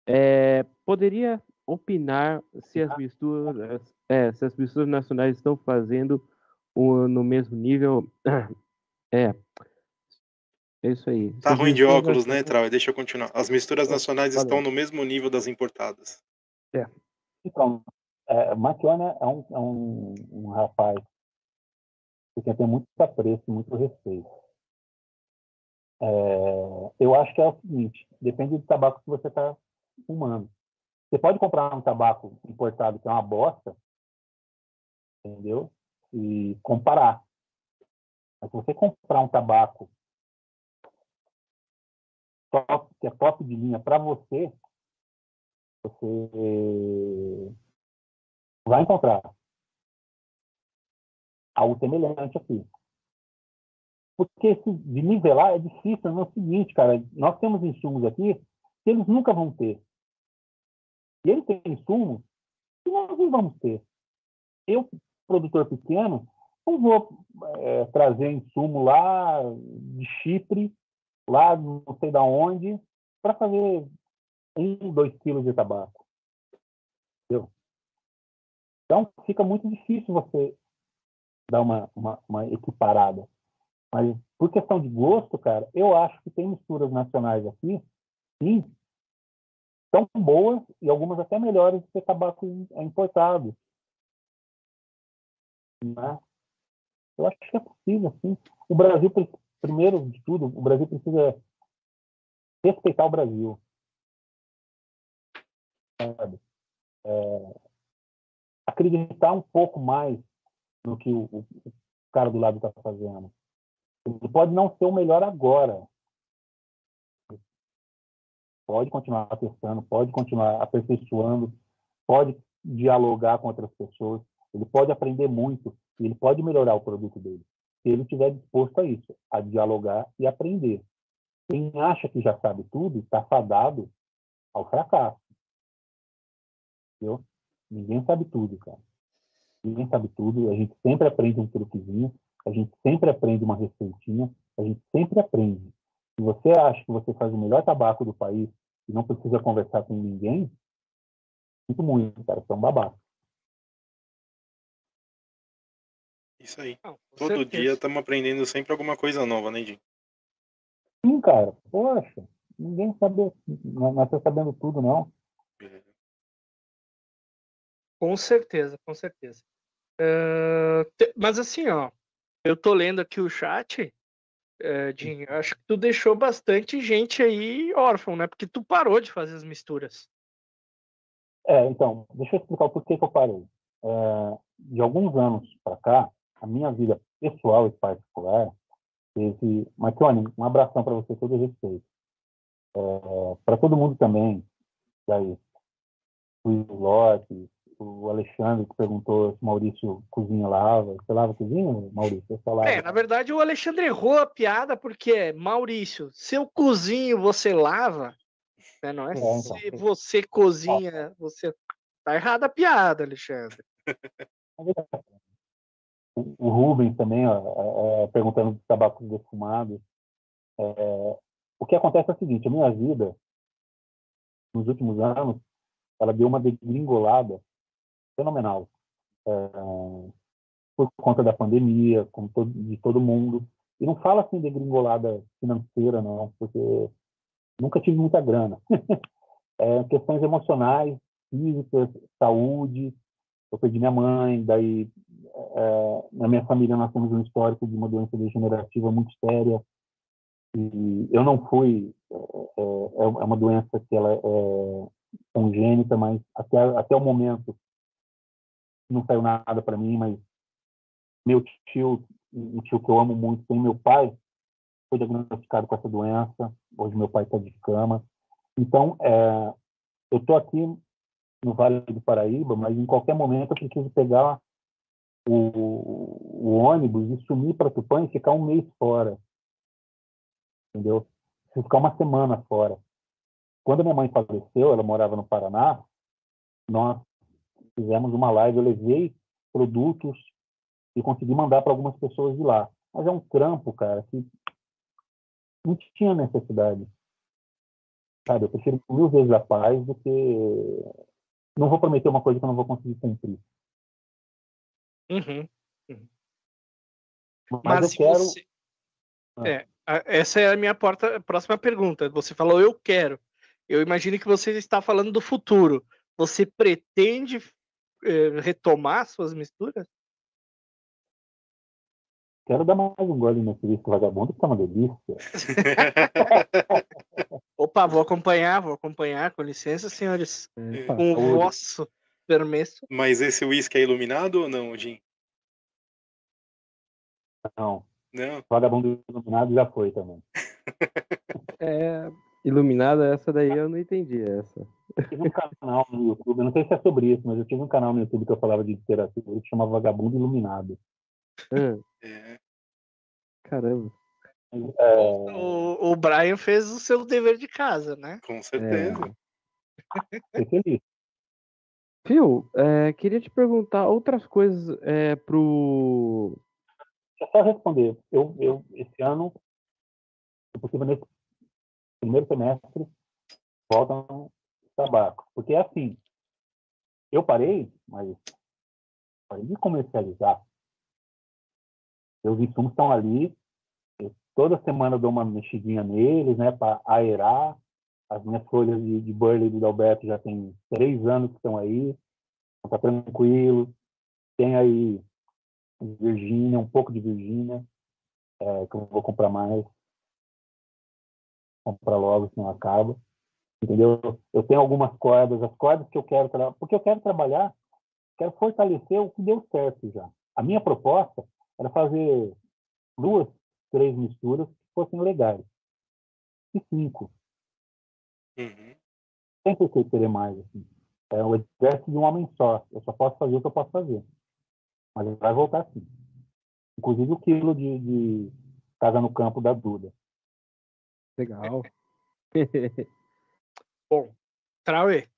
é, poderia opinar se as misturas, é, se as misturas nacionais estão fazendo o, no mesmo nível? É. É isso aí. Se Tá as ruim de óculos, né, Trau? Deixa eu continuar. As misturas Oh, nacionais valeu. estão no mesmo nível das importadas. Então, é, é um, é um, um rapaz que tem muito apreço, muito respeito. É, eu acho que é o seguinte, depende do tabaco que você está fumando. Você pode comprar um tabaco importado que é uma bosta, entendeu? E comparar. Mas se você comprar um tabaco top, que é top de linha para você, você vai encontrar algo semelhante aqui. Porque esse, de nivelar é difícil, não é o seguinte, cara, nós temos insumos aqui que eles nunca vão ter. E ele tem insumos que nós não vamos ter. Eu, produtor pequeno, não vou eh, trazer insumo lá de Chipre, lá não sei da onde, para fazer um, dois quilos de tabaco. Entendeu? Então fica muito difícil você dar uma, uma, uma equiparada. Mas por questão de gosto, cara, eu acho que tem misturas nacionais aqui, sim, tão boas e algumas até melhores do que tabaco importado. Né? Eu acho que é possível, sim. O Brasil, primeiro de tudo, o Brasil precisa respeitar o Brasil. Sabe? É, acreditar um pouco mais no que o- o cara do lado está fazendo. Ele pode não ser o melhor agora. Pode continuar testando, pode continuar aperfeiçoando, pode dialogar com outras pessoas, ele pode aprender muito ele pode melhorar o produto dele. Se ele estiver disposto a isso, a dialogar e aprender. Quem acha que já sabe tudo está fadado ao fracasso. Entendeu? Ninguém sabe tudo, cara. Ninguém sabe tudo. A gente sempre aprende um truquezinho, a gente sempre aprende uma receitinha, a gente sempre aprende. Se você acha que você faz o melhor tabaco do país e não precisa conversar com ninguém, sinto muito, cara, você é um babaca. Isso aí. Não, Todo certeza. dia estamos aprendendo sempre alguma coisa nova, né, Jim? Sim, cara, poxa, ninguém sabe, não não está sabendo tudo, não. Com certeza, com certeza. Eh, te- mas assim, ó, eu tô lendo aqui o chat, eh, Jim, acho que tu deixou bastante gente aí órfão, né? Porque tu parou de fazer as misturas. É, então, deixa eu explicar o porquê que eu parei. É, de alguns anos para cá, a minha vida pessoal e particular teve. Marconi, um abração para você, todo respeito. É, para todo mundo também, daí, Luiz Lopes, o Alexandre que perguntou se o Maurício cozinha lava. Você lava cozinha, Maurício? É, na verdade, o Alexandre errou a piada porque, Maurício, se eu cozinho, você lava. Né? Não é, É, então. se você cozinha, você. Tá errada a piada, Alexandre. O Rubens também, ó, é, é, perguntando dos tabacos defumados. É, o que acontece é o seguinte, a minha vida, nos últimos anos, ela deu uma degringolada fenomenal. Por conta da pandemia, como todo, de todo mundo. E não fala assim degringolada financeira, não, porque nunca tive muita grana. é, questões emocionais, físicas, saúde. Eu perdi minha mãe, daí é, na minha família nós temos um histórico de uma doença degenerativa muito séria. E eu não fui, é, é, é uma doença que ela é congênita, mas até, até o momento não saiu nada para mim, mas meu tio, um tio que eu amo muito, tem meu pai, foi diagnosticado com essa doença, hoje meu pai está de cama. Então, é, eu estou aqui no Vale do Paraíba, mas em qualquer momento eu preciso pegar o, o ônibus e sumir para Tupã e ficar um mês fora. Entendeu? Preciso ficar uma semana fora. Quando minha mãe faleceu, ela morava no Paraná, nós fizemos uma live, eu levei produtos e consegui mandar para algumas pessoas de lá. Mas é um trampo, cara, que não tinha necessidade. Sabe, eu prefiro mil vezes a paz do que. Não vou prometer uma coisa que eu não vou conseguir cumprir. Uhum. Mas, Mas eu quero. você- Ah. É, essa é a minha porta, próxima pergunta. Você falou eu quero. Eu imagino que você está falando do futuro. Você pretende eh, retomar suas misturas? Quero dar mais um gole nesse whisky vagabundo, que tá uma delícia. Opa, vou acompanhar, vou acompanhar, com licença, senhores. É, Com o vosso permesso. Mas esse uísque é iluminado ou não, Jim? Não, Não. vagabundo iluminado já foi também. é, iluminada, essa daí eu não entendi essa. Eu tive um canal no YouTube, eu não sei se é sobre isso, mas eu tive um canal no YouTube que eu falava de literatura que chamava Vagabundo Iluminado. Ah, É. caramba. É, O, o Brian fez o seu dever de casa, né? Com certeza. fiquei feliz. Phil, é, queria te perguntar outras coisas é, pro. Deixa eu só responder. Eu, eu, esse ano, se possível, nesse primeiro semestre, voltam os tabacos. Porque é assim, eu parei, mas parei de comercializar. Meus insumos estão ali, toda semana dou uma mexidinha neles, né, para aerar. As minhas folhas de, de Burley do Alberto já tem três anos que estão aí, então tá tranquilo. Tem aí Virgínia, um pouco de Virgínia, é, que eu vou comprar mais. Comprar logo, senão acaba. Entendeu? Eu tenho algumas cordas, as cordas que eu quero trabalhar, porque eu quero trabalhar, quero fortalecer o que deu certo já. A minha proposta era fazer duas, três misturas que fossem legais. E cinco. Uhum. Sem por que querer mais. Assim. É o exército de um homem só. Eu só posso fazer o que eu posso fazer. Mas vai voltar sim. Inclusive o quilo de, de casa no campo da Duda. Legal. Bom, Trauê,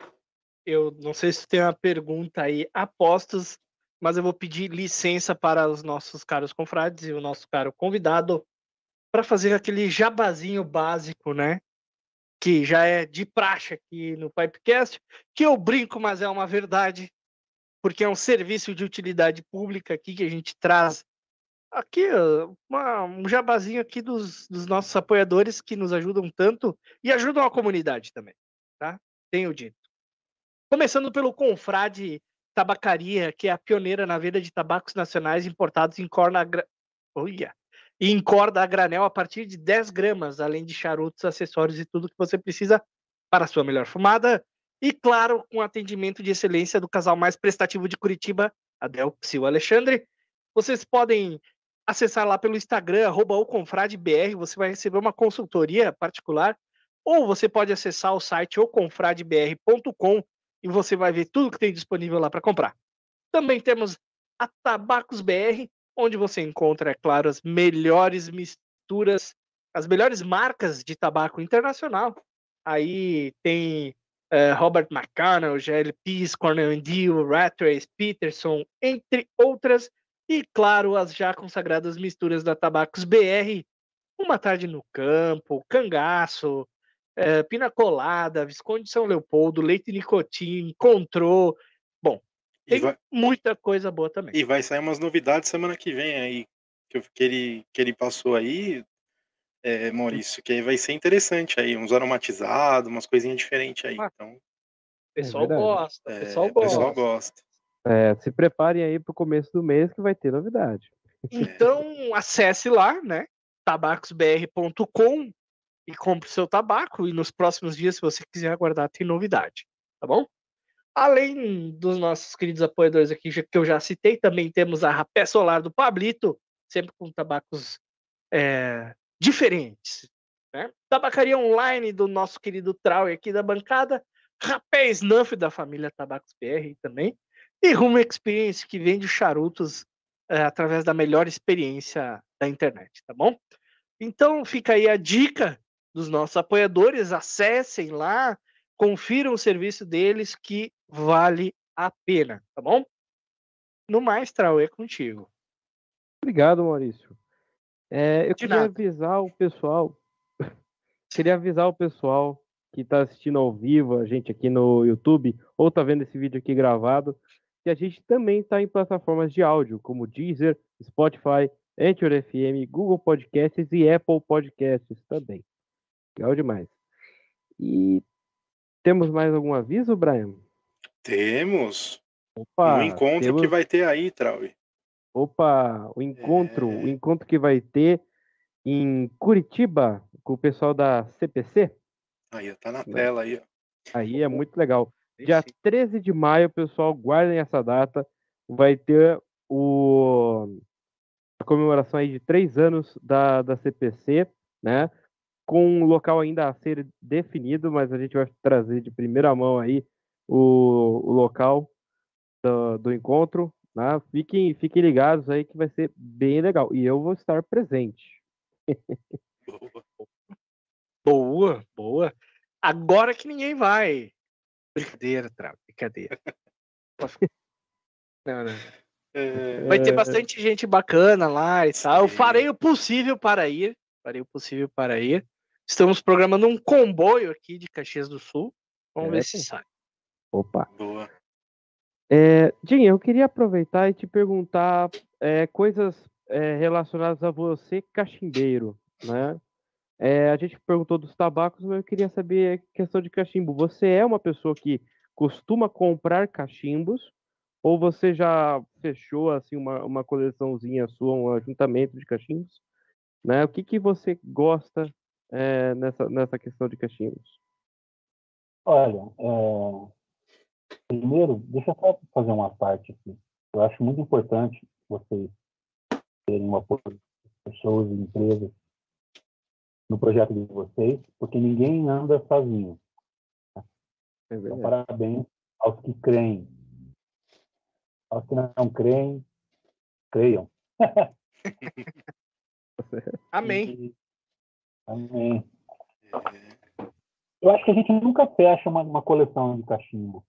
eu não sei se tem uma pergunta aí, apostos, mas eu vou pedir licença para os nossos caros confrades e o nosso caro convidado para fazer aquele jabazinho básico, né? Que já é de praxe aqui no Pipecast, que eu brinco, mas é uma verdade, porque é um serviço de utilidade pública aqui que a gente traz aqui uma- um jabazinho aqui dos, dos nossos apoiadores que nos ajudam tanto e ajudam a comunidade também tá? Tenho dito. Começando pelo Confrade Tabacaria, que é a pioneira na venda de tabacos nacionais importados em corda a gra... Olha! Em corda a granel a partir de 10 gramas, além de charutos, acessórios e tudo que você precisa para a sua melhor fumada. E, claro, com atendimento de excelência do casal mais prestativo de Curitiba, Adel Psil Alexandre. Vocês podem acessar lá pelo Instagram, arroba o ConfradeBR, você vai receber uma consultoria particular ou você pode acessar o site oconfradebr.com e você vai ver tudo que tem disponível lá para comprar. Também temos a Tabacos BR, onde você encontra, é claro, as melhores misturas, as melhores marcas de tabaco internacional. Aí tem uh, Robert McConnell, GLPs, Cornell Deal, Ratrace, Peterson, entre outras. E, claro, as já consagradas misturas da Tabacos BR, Uma Tarde no Campo, Cangaço, é, Pina Colada, Visconde São Leopoldo, Leite Nicotim, Contrô. Bom, tem vai... muita coisa boa também. E vai sair umas novidades semana que vem aí, que, que, ele, que ele passou aí, é, Maurício, que aí vai ser interessante aí, uns aromatizados, umas coisinhas diferentes aí. Ah, então, o pessoal é gosta, o pessoal, gosta. pessoal gosta. É, se preparem aí para o começo do mês que vai ter novidade. Então, acesse lá, né? tabacosbr.com e compre seu tabaco. E nos próximos dias, se você quiser aguardar, tem novidade, tá bom? Além dos nossos queridos apoiadores aqui que eu já citei, também temos a Rapé Solar do Pablito, sempre com tabacos é, diferentes. Né? Tabacaria online do nosso querido Trau aqui da bancada, Rapé Snuff da família Tabacos BR também, e Rumo Experience, que vende charutos é, através da melhor experiência da internet, tá bom? Então fica aí a dica dos nossos apoiadores, acessem lá, confiram o serviço deles que vale a pena, tá bom? No mais, Trau, é contigo. Obrigado, Maurício. É, eu De queria nada. avisar o pessoal, queria avisar o pessoal que está assistindo ao vivo, a gente aqui no YouTube, ou está vendo esse vídeo aqui gravado, que a gente também está em plataformas de áudio, como Deezer, Spotify, Anchor FM, Google Podcasts e Apple Podcasts também. Legal demais. E temos mais algum aviso, Brian? Temos. Opa, um encontro temos... que vai ter aí, Trauy. Opa, o encontro, é... o encontro que vai ter em Curitiba com o pessoal da CPC. Aí, tá na tela aí. Aí é muito legal. Dia 13 de maio, pessoal, guardem essa data. Vai ter o a comemoração aí de três anos da, da CPC, né? Com um local ainda a ser definido, mas a gente vai trazer de primeira mão aí o, o local do, do encontro. Né? Fiquem, fiquem ligados aí que vai ser bem legal. E eu vou estar presente. boa, boa. Agora que ninguém vai. Brincadeira, Trau, brincadeira. Não, não. É... Vai ter bastante gente bacana lá e tal. Eu farei o possível para ir. Farei o possível para ir. Estamos programando um comboio aqui de Caxias do Sul. Vamos é. ver se sai. Opa. Boa. É, Jim, eu queria aproveitar e te perguntar é, coisas é, relacionadas a você, cachimbeiro, né? É, a gente perguntou dos tabacos, mas eu queria saber a questão de cachimbo. Você é uma pessoa que costuma comprar cachimbos ou você já fechou assim uma, uma coleçãozinha sua, um ajuntamento de cachimbos? Né? O que, que você gosta é, nessa, nessa questão de cachimbos? Olha, é... primeiro, deixa eu só fazer uma parte aqui. Eu acho muito importante vocês terem o apoio de pessoas e empresas no projeto de vocês, porque ninguém anda sozinho. É então, parabéns aos que creem aos que não creem, creiam. Amém. Amém. Eu acho que a gente nunca fecha uma, uma coleção de cachimbo.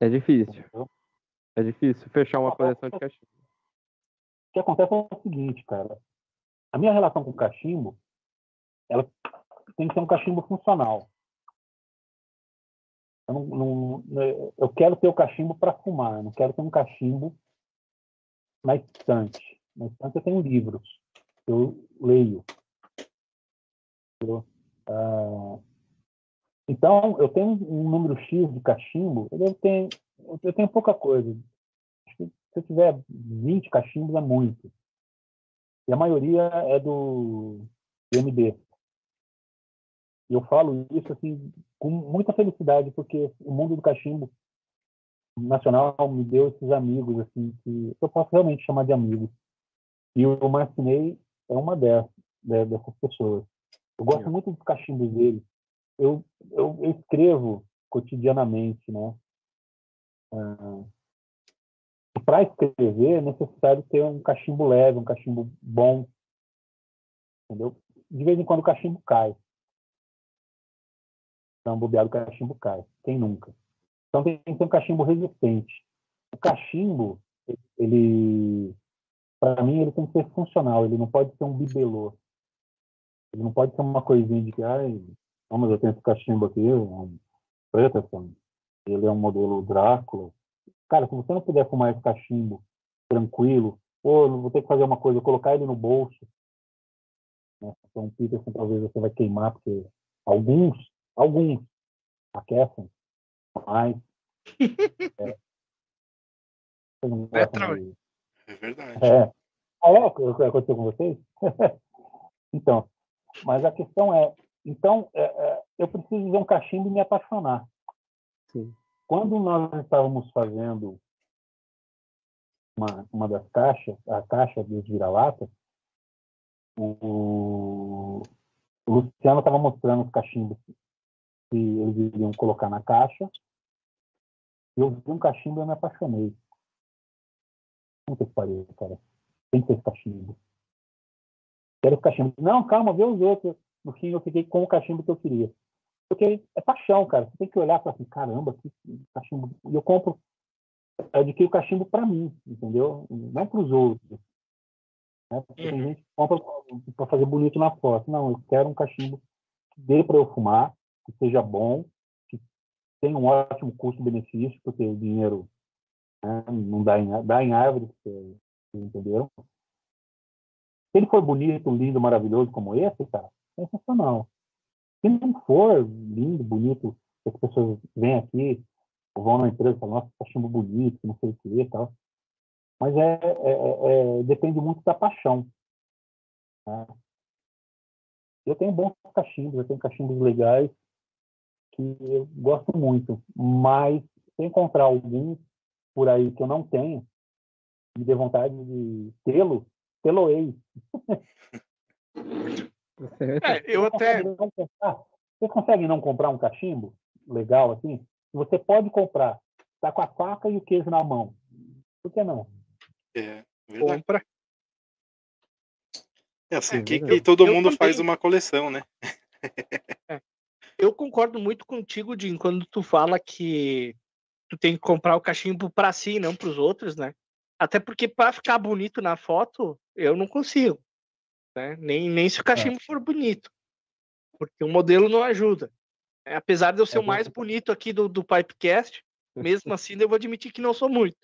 É difícil. É difícil fechar uma coleção de cachimbo. O que acontece é o seguinte, cara. A minha relação com o cachimbo, ela tem que ser um cachimbo funcional. Eu, não, não, né, eu quero ter o cachimbo para fumar, eu não quero ter um cachimbo na estante. Na estante eu tenho livros, eu leio. Uh, então, eu tenho um número X de cachimbo, eu tenho, eu tenho pouca coisa. se eu tiver 20 cachimbos, é muito. E a maioria é do, do MD. E eu falo isso assim com muita felicidade, porque o mundo do cachimbo nacional me deu esses amigos assim que eu posso realmente chamar de amigos. E o Marcinei é uma dessas, né, dessas pessoas. Eu gosto muito dos cachimbos dele. Eu, eu, eu escrevo cotidianamente, né? Ah, para escrever é necessário ter um cachimbo leve, um cachimbo bom, entendeu? De vez em quando o cachimbo cai. Então, bobeado o cachimbo cai. Quem nunca? Então tem que ter um cachimbo resistente. O cachimbo, ele, para mim, ele tem que ser funcional. Ele não pode ser um bibelô. Ele não pode ser uma coisinha de que, ai, vamos, eu tenho esse cachimbo aqui, um Peterson. Ele é um modelo Drácula. Cara, se você não puder fumar esse cachimbo tranquilo, ou vou ter que fazer uma coisa, colocar ele no bolso. Né? Então, Peterson talvez você vai queimar, porque alguns, alguns aquecem, mas. é, é, é verdade. É. Ah, é? Aconteceu com vocês? então, mas a questão é, então, é, é, eu preciso ver um cachimbo e me apaixonar. Sim. Quando nós estávamos fazendo uma, uma das caixas, a caixa dos vira-lata, o, o Luciano estava mostrando os cachimbos que eles iriam colocar na caixa. Eu vi um cachimbo e me apaixonei. Como que pariu, cara? Tem que ter esse cachimbo. Quero esse cachimbo. Não, calma, vê os outros. No fim, eu fiquei com o cachimbo que eu queria. Porque é paixão, cara. Você tem que olhar para assim, caramba, que cachimbo. E eu compro, eu adquiro o cachimbo para mim, entendeu? Não para os outros. Né? Porque tem gente que compra para fazer bonito na foto. Não, eu quero um cachimbo que dê para eu fumar, que seja bom, que tenha um ótimo custo-benefício, porque o dinheiro né, não dá em, dá em árvore, vocês entenderam? Se ele for bonito, lindo, maravilhoso como esse, cara, é sensacional. Se não for lindo, bonito, as pessoas vêm aqui, vão na empresa e falam, nossa, cachimbo bonito, não sei o que e tal. Mas é, é, é, é, depende muito da paixão. Né? Eu tenho bons cachimbos, eu tenho cachimbos legais que eu gosto muito, mas se encontrar algum por aí que eu não tenho, me dê vontade de tê-lo, tê-lo-ei. É, eu até. Você consegue não comprar um cachimbo legal assim? Você pode comprar, tá com a faca e o queijo na mão. Por que não? É, verdade. Compra. É assim É, que, que todo Eu mundo faz uma coleção, né? Eu concordo muito contigo, Jim, quando tu fala que tu tem que comprar o cachimbo para si e não para os outros, né? Até porque para ficar bonito na foto, eu não consigo. Né? Nem, nem se o cachimbo for bonito. Porque o modelo não ajuda. É, apesar de eu ser É o mais bonito aqui do, do Pipecast, mesmo assim eu vou admitir que não sou muito.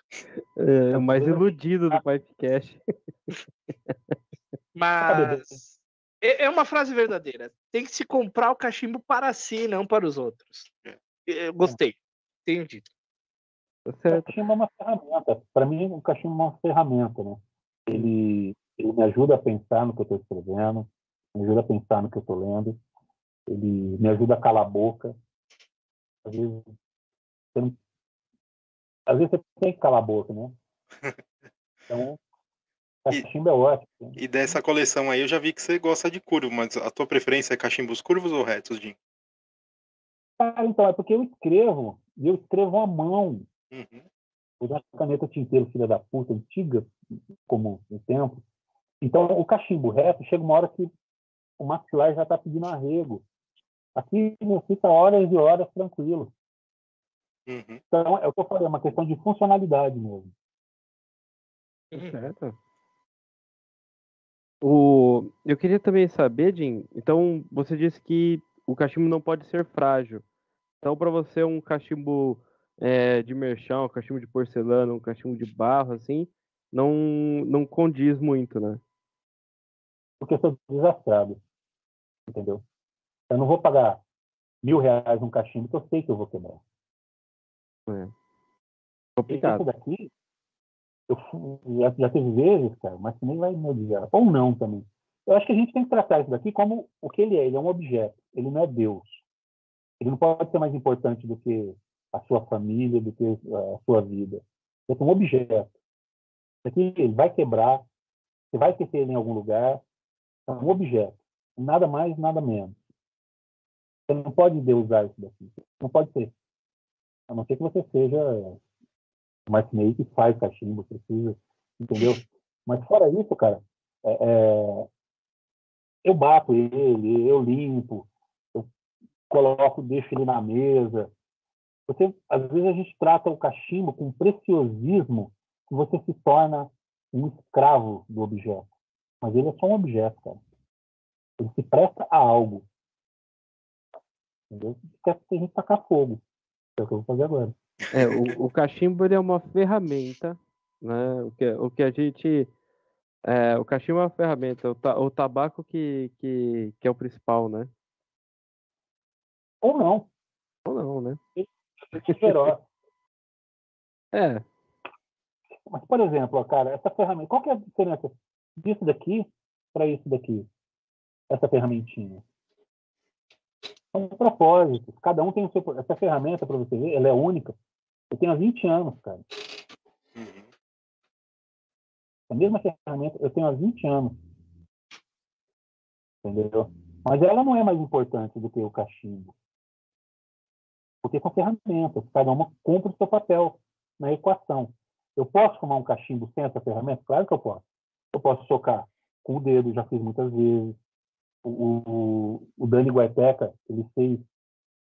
É, o mais iludido do Pipecast. Mas é é uma frase verdadeira. Tem que se comprar o cachimbo para si, não para os outros. É. Eu gostei. Entendi. Tá O certo. cachimbo é uma ferramenta. Para mim, o cachimbo é uma ferramenta, né? Ele, ele me ajuda a pensar no que eu estou escrevendo, me ajuda a pensar no que eu estou lendo, ele me ajuda a calar a boca. Às vezes, você não- às vezes você tem que calar a boca, né? Então, o E- cachimbo é ótimo. E dessa coleção aí eu já vi que você gosta de curvo, mas a tua preferência é cachimbos curvos ou retos, Jim? Cara, então, é porque eu escrevo, e eu escrevo à mão. Uhum. usar caneta tinteiro, filha da puta, antiga, como o tempo. Então, o cachimbo reto, chega uma hora que o maxilar já está pedindo arrego. Aqui não fica horas e horas tranquilo. Uhum. Então, é o que eu falei, é uma questão de funcionalidade mesmo. Certo. O... Eu queria também saber, Jim, então você disse que o cachimbo não pode ser frágil. Então, para você, um cachimbo é, de merchão, um cachimbo de porcelana, um cachimbo de barro, assim, não, não condiz muito, né? Porque eu sou desastrado. Entendeu? Eu não vou pagar mil reais num cachimbo que eu sei que eu vou quebrar. Esse Complicado. daqui, eu já, já teve vezes, cara, mas nem vai me odiar. Ou não também. Eu acho que a gente tem que tratar isso daqui como o que ele é. Ele é um objeto. Ele não é Deus. Ele não pode ser mais importante do que a sua família, do que a sua vida. É um objeto. Aqui ele vai quebrar. Você vai ele em algum lugar. É um objeto. Nada mais, nada menos. Você não pode deusar isso daqui. Não pode ser A não ser que você seja marceneiro que faz cachimbo, precisa, entendeu? Mas fora isso, cara, é, é, eu bato ele, eu limpo, eu coloco, deixo ele na mesa. Você, às vezes a gente trata o cachimbo com preciosismo que você se torna um escravo do objeto. Mas ele é só um objeto, cara. Ele se presta a algo. Entendeu? Quer que a gente tacar fogo. É o que eu vou fazer agora. É, o, o cachimbo é uma ferramenta, né? O que, o que a gente. É, o cachimbo é uma ferramenta, o, ta, o tabaco que, que, que é o principal, né? Ou não. Ou não, né? é. Mas, por exemplo, ó, cara, essa ferramenta, qual que é a diferença disso daqui para isso daqui? Essa ferramentinha. São propósitos. Cada um tem o seu. Essa ferramenta, para você ver, ela é única. Eu tenho há 20 anos, cara. Uhum. A mesma ferramenta, eu tenho há 20 anos. Entendeu? Mas ela não é mais importante do que o cachimbo. Porque são ferramentas. Cada uma cumpre o seu papel na equação. Eu posso fumar um cachimbo sem essa ferramenta? Claro que eu posso. Eu posso socar com o dedo, já fiz muitas vezes. O, o, o Dani Guaiteca, ele fez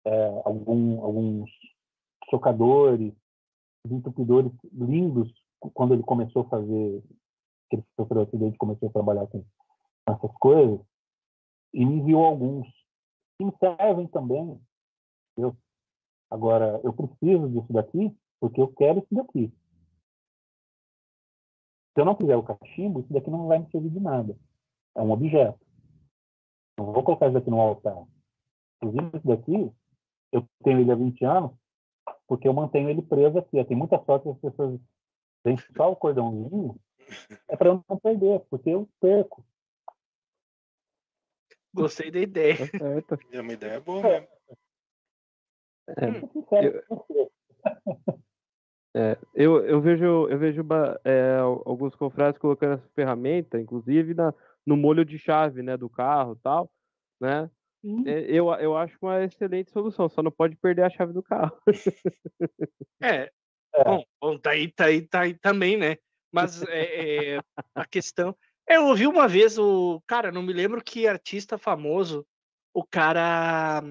é, algum, alguns socadores, entupidores lindos quando ele começou a fazer, que ele sofreu acidente começou a trabalhar com essas coisas, e me enviou alguns. que me servem também. Eu, agora, eu preciso disso daqui porque eu quero isso daqui. Se eu não quiser o cachimbo, isso daqui não vai me servir de nada. É um objeto. Não vou colocar isso daqui no altar. Inclusive, isso daqui, eu tenho ele há 20 anos, porque eu mantenho ele preso aqui. Tem muita sorte que as pessoas vêm só o cordãozinho, é para eu não perder, porque eu perco. Gostei da ideia. Tá é uma ideia boa mesmo. É, eu, é, eu, eu vejo, eu vejo é, alguns confrades colocando essa ferramenta, inclusive na, no molho de chave né, do carro tal, né? É, eu, eu acho uma excelente solução, só não pode perder a chave do carro. É, é. Bom, bom, tá aí, tá aí, tá aí também, né? Mas é, é, a questão. Eu ouvi uma vez o. Cara, não me lembro que artista famoso, o cara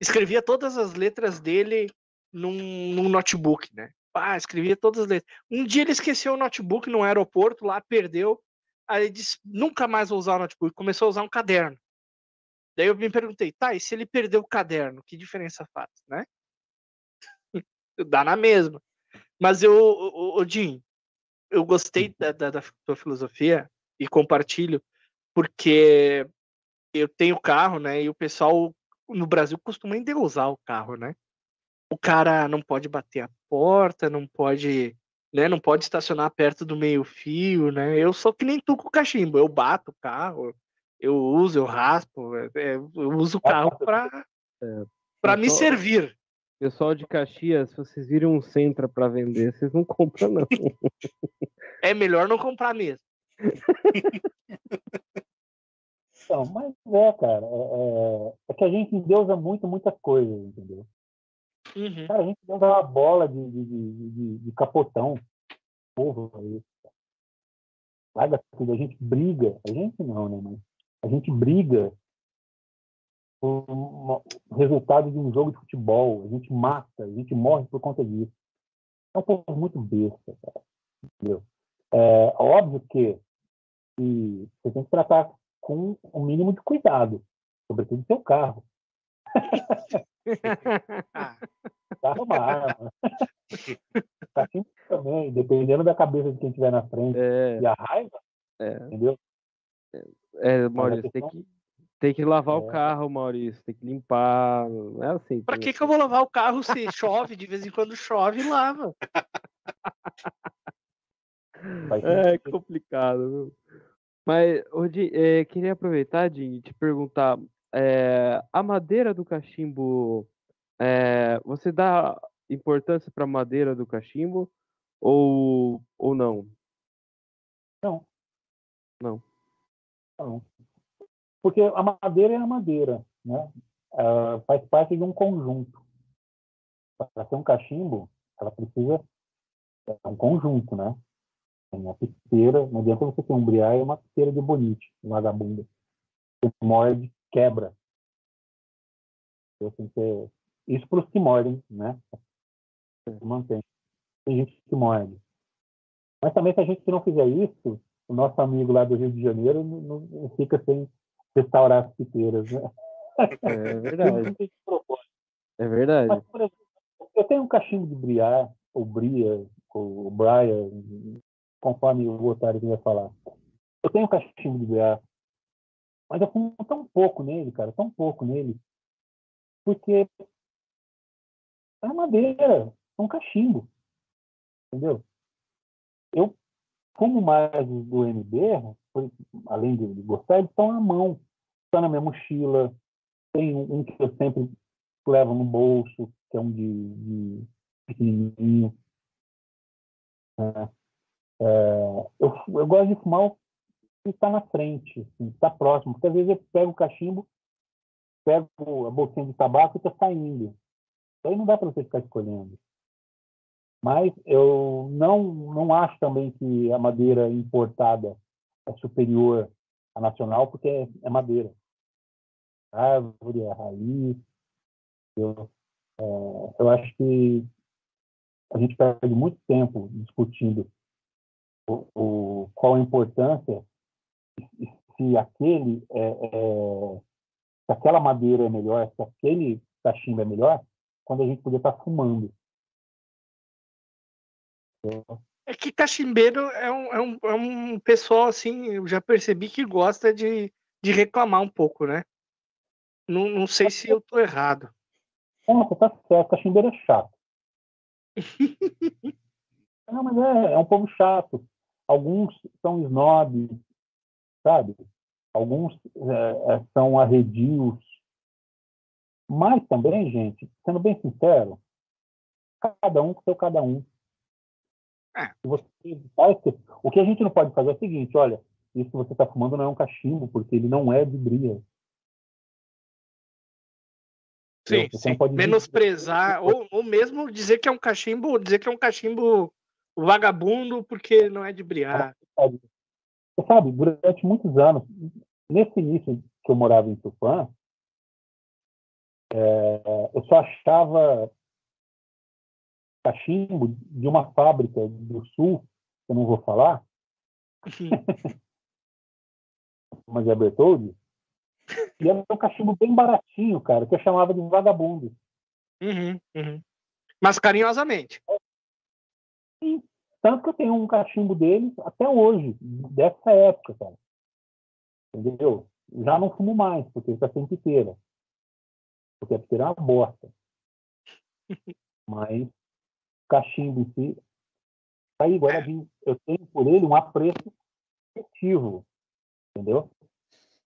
escrevia todas as letras dele num, num notebook, né? Ah, escrevia todas as letras. Um dia ele esqueceu o notebook no aeroporto, lá perdeu. Aí ele disse: nunca mais vou usar o notebook. Começou a usar um caderno. Daí eu me perguntei, tá, e se ele perdeu o caderno, que diferença faz, né? Dá na mesma. Mas eu, o, o Jim, eu gostei da, da, da tua filosofia e compartilho, porque eu tenho carro, né? E o pessoal no Brasil costuma endeusar o carro, né? O cara não pode bater a porta, não pode, né? Não pode estacionar perto do meio fio, né? Eu sou que nem tu com o cachimbo, eu bato o carro, eu uso, eu raspo, é, é, eu uso o carro para é, para me servir. Pessoal de Caxias, se vocês viram um Centra para vender, vocês não compram não. É melhor não comprar mesmo. Então, mas é, cara, é, é, é que a gente endeusa muito, muitas coisas, entendeu? Uhum. Cara, a gente deu uma bola de, de, de, de capotão. Porra, isso. Larga tudo, a gente briga. A gente não, né? Mas a gente briga por o resultado de um jogo de futebol. A gente mata, a gente morre por conta disso. É um povo muito besta, cara. Entendeu? É óbvio que, que você tem que tratar com o mínimo de cuidado, sobretudo seu carro. carro é uma arma. Cachimbo também, dependendo da cabeça de quem estiver na frente é. e a raiva, é. entendeu? É, Maurício, tem que, tem que lavar é. o carro, Maurício, tem que limpar. Não é assim. Pra que, que eu vou lavar o carro se chove? De vez em quando chove, lava. É complicado, viu? Mas, Rodi, é, queria aproveitar de te perguntar: é, a madeira do cachimbo, é, você dá importância para a madeira do cachimbo ou, ou não? Não. Não. Não. Porque a madeira é a madeira, né? Uh, faz parte de um conjunto. para ser um cachimbo, ela precisa é um conjunto, né? Tem a piteira, não adianta você ter um briar e uma piteira de bonite, um vagabunda. Você morde, quebra. Então. Isso para os que mordem, né? Mantém. Tem gente que morde. Mas também se a gente não fizer isso, o nosso amigo lá do Rio de Janeiro não, não fica sem restaurar as piteiras, né? É verdade. é verdade. Mas, por exemplo, eu tenho um cachimbo de briar, ou bria, ou Brian, conforme o Otário vai falar. Eu tenho cachimbo de briar, mas eu fumo tão pouco nele, cara, tão pouco nele, porque é madeira, é um cachimbo, entendeu? Eu fumo mais do MB, além de gostar, eles estão na mão, estão na minha mochila. Tem um que eu sempre levo no bolso, que é um de, de pequenininho. É, é, eu, eu gosto de fumar o que está na frente, assim, está próximo, porque às vezes eu pego o cachimbo, pego a bolsinha de tabaco e está saindo. Aí não dá para você ficar escolhendo. Mas eu não, não acho também que a madeira importada é superior à nacional, porque é, é madeira. A árvore, raiz. Eu, é, eu acho que a gente perde muito tempo discutindo o, o qual a importância se aquele é, é, se aquela madeira é melhor, se aquele cachimbo é melhor, quando a gente podia estar fumando. É que cachimbeiro é um, é um, é um pessoal assim, eu já percebi que gosta de, de reclamar um pouco, né? Não, não sei se eu tô errado. Não, você tá certo, cachimbeiro é chato. Não, mas é, é um povo chato. Alguns são snob, sabe? Alguns é, é, são arredios. Mas também, gente, sendo bem sincero, cada um com seu cada um. É. O que a gente não pode fazer é o seguinte, olha, isso que você está fumando não é um cachimbo, porque ele não é de bria. Sim, sim. Menosprezar, ou, ou mesmo dizer que é um cachimbo, dizer que é um cachimbo vagabundo porque não é de briar. Você sabe, durante muitos anos, nesse início que eu morava em Tupã, é, eu só achava cachimbo de uma fábrica do sul, eu não vou falar, mas é Bertoldi, e era um cachimbo bem baratinho, cara, que eu chamava de vagabundo. Uhum, uhum. Mas carinhosamente. Sim. Tanto que eu tenho um cachimbo deles até hoje, dessa época, cara. Entendeu? Já não fumo mais, porque está sem piteira. Porque a piteira é uma bosta. Mas cachimbo em si, tá aí guardadinho. Eu tenho por ele um apreço efetivo. Entendeu?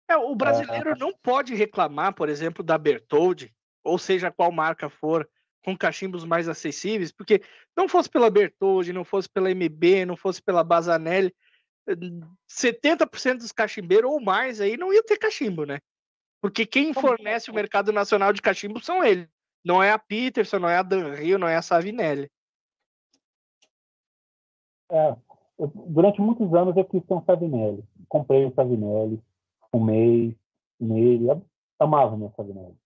É, o brasileiro é... não pode reclamar, por exemplo, da Bertoldi, ou seja, qual marca for, com cachimbos mais acessíveis, porque não fosse pela Bertoldi, não fosse pela MB, não fosse pela Bazanelli, 70% dos cachimbeiros ou mais aí não ia ter cachimbo, né? Porque quem fornece o mercado nacional de cachimbo são eles. Não é a Peterson, não é a Dan Rio, não é a Savinelli. É, eu, durante muitos anos eu quis ter um Savinelli. Comprei um Savinelli, fumei nele, amava meu Savinelli.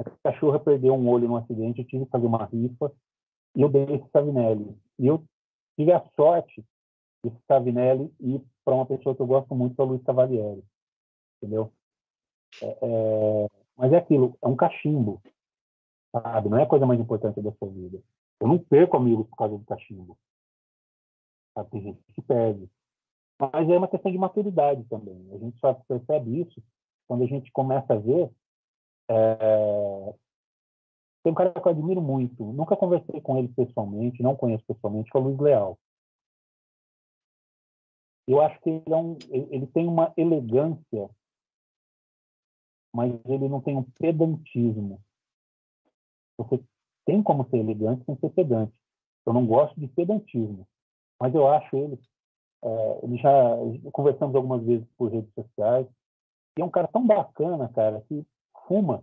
A cachorra perdeu um olho num acidente, eu tive que fazer uma rifa e eu dei esse Savinelli. E eu tive a sorte de Savinelli ir para uma pessoa que eu gosto muito, que é o Luiz Cavalieri. Entendeu? É, é, mas é aquilo, é um cachimbo. Sabe? Não é a coisa mais importante da sua vida. Eu não perco amigos por causa do cachimbo. Sabe? Tem gente que perde. Mas é uma questão de maturidade também. A gente só percebe isso quando a gente começa a ver é... Tem um cara que eu admiro muito, nunca conversei com ele pessoalmente, não conheço pessoalmente, que é o Luiz Leal. Eu acho que ele, é um, ele tem uma elegância, mas ele não tem um pedantismo. Você tem como ser elegante sem ser pedante. Eu não gosto de pedantismo, mas eu acho ele. É, ele já conversamos algumas vezes por redes sociais. E é um cara tão bacana, cara, que fuma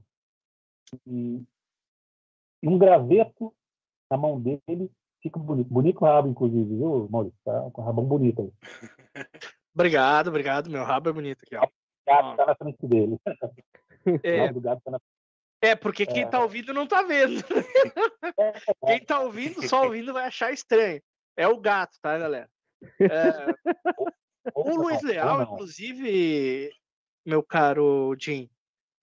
e, e um graveto na mão dele fica bonito. Bonito rabo, inclusive, viu, Maurício? Tá com rabão bonito aí. Obrigado, obrigado. Meu rabo é bonito aqui, ó. O gato tá na frente dele. É, O rabo do gato tá na é porque quem tá ouvindo não tá vendo. frente. Quem tá ouvindo, só ouvindo, vai achar estranho. É o gato, tá, galera? É, o Luiz Leal, inclusive, meu caro Jim,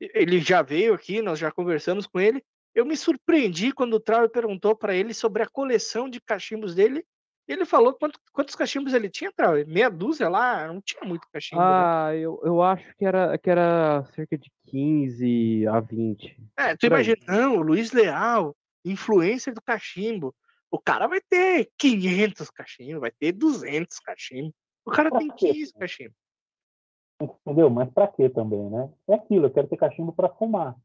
ele já veio aqui, nós já conversamos com ele. Eu me surpreendi quando o Trauer perguntou para ele sobre a coleção de cachimbos dele. Ele falou quanto- quantos cachimbos ele tinha, Trauer? Meia dúzia lá? Não tinha muito cachimbo. né? Ah, eu, eu acho que era, que era cerca de 15 a 20. É, tu imagina, não, o Luiz Leal, influencer do cachimbo. O cara vai ter 500 cachimbos, vai ter 200 cachimbos. O cara tem Pra quê? 15 cachimbos. Entendeu? Mas pra quê também, né? É aquilo, eu quero ter cachimbo pra fumar.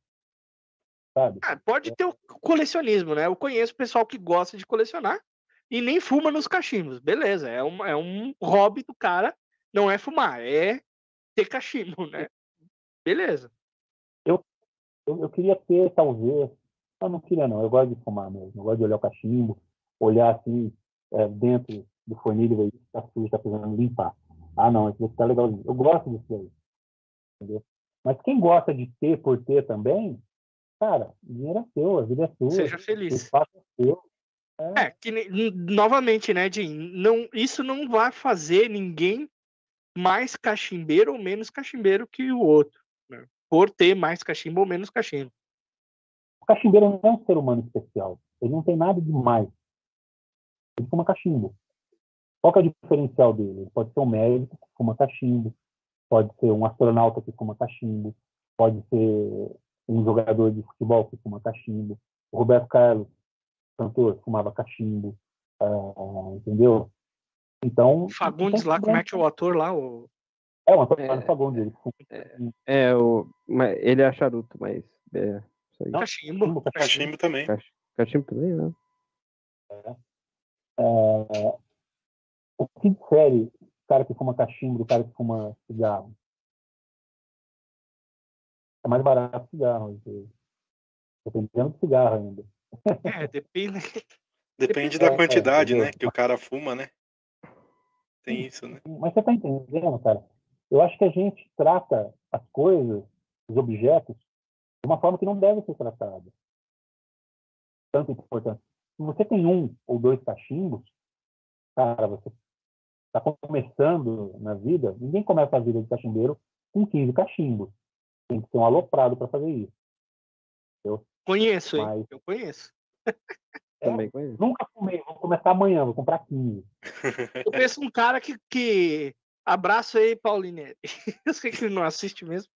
Sabe? Ah, pode ter o colecionismo, né? Eu conheço pessoal que gosta de colecionar e nem fuma nos cachimbos. Beleza, é um, é um hobby do cara, não é fumar, é ter cachimbo, né? Beleza. Eu, eu queria ter, talvez. Eu não queria, não. Eu gosto de fumar mesmo. Eu gosto de olhar o cachimbo, olhar assim, é, dentro do fornilho, ver se tá sujo, tá precisando limpar. Ah, não, esse daqui tá legalzinho. Eu gosto disso aí. Entendeu? Mas quem gosta de ter por ter também, cara, o dinheiro é seu, a vida é sua. Seja o feliz. espaço é seu. É, que ne- n- novamente, né, Jim? Não, isso não vai fazer ninguém mais cachimbeiro ou menos cachimbeiro que o outro, né? Por ter mais cachimbo ou menos cachimbo. O cachimbeiro não é um ser humano especial. Ele não tem nada de mais. Ele fuma cachimbo. Qual que é o diferencial dele? Ele pode ser um médico que fuma cachimbo, pode ser um astronauta que fuma cachimbo, pode ser um jogador de futebol que fuma cachimbo. O Roberto Carlos, cantor, fumava cachimbo. ah, entendeu? Então. O Fagundes lá, como é que é o ator lá? O... É, o Antônio É. Fagundes. Ele fuma É, o, mas ele é charuto, mas. É, isso aí. Cachimbo. cachimbo, Cachimbo também. Cachimbo também, né? É, o que difere o cara que fuma cachimbo do cara que fuma cigarro? É mais barato o cigarro, vezes. Dependendo do cigarro ainda. É, depende. Depende É, da é, quantidade, né? entendeu? Que o cara fuma, né? Tem isso, né? Mas você está entendendo, cara? Eu acho que a gente trata as coisas, os objetos, de uma forma que não deve ser tratada. Tanto importante. Se você tem um ou dois cachimbos, cara, você está começando na vida, ninguém começa a vida de cachimbeiro com 15 cachimbos. Tem que ser um aloprado para fazer isso. Conheço, hein? Mas- Eu conheço. Também conheço. Nunca fumei, vou começar amanhã, vou comprar 15. Eu conheço um cara que, que... Abraço aí, Paulinho. Eu sei que ele não assiste mesmo.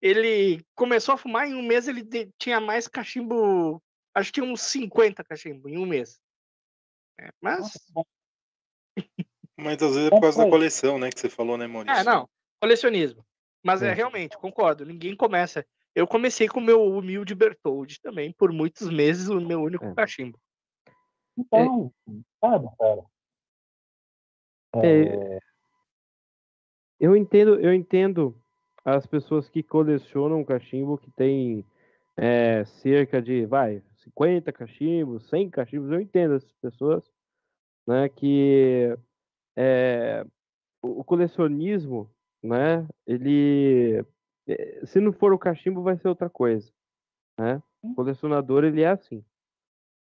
Ele começou a fumar em um mês, ele tinha mais cachimbo. Acho que tinha uns 50 cachimbo em um mês. É, mas. Nossa. Mas às vezes é por causa da coleção, né? Que você falou, né, Maurício? É, não. Colecionismo. Mas é É. realmente, concordo. Ninguém começa. Eu comecei com o meu humilde Bertold também, por muitos meses, o meu único É. cachimbo. Então, sabe, cara? É, Eu entendo, eu entendo as pessoas que colecionam cachimbo que tem é, cerca de, vai, 50 cachimbos, 100 cachimbos. Eu entendo essas pessoas, né, que é, o colecionismo, né, ele, é, se não for o cachimbo, vai ser outra coisa, né? O colecionador, ele é assim.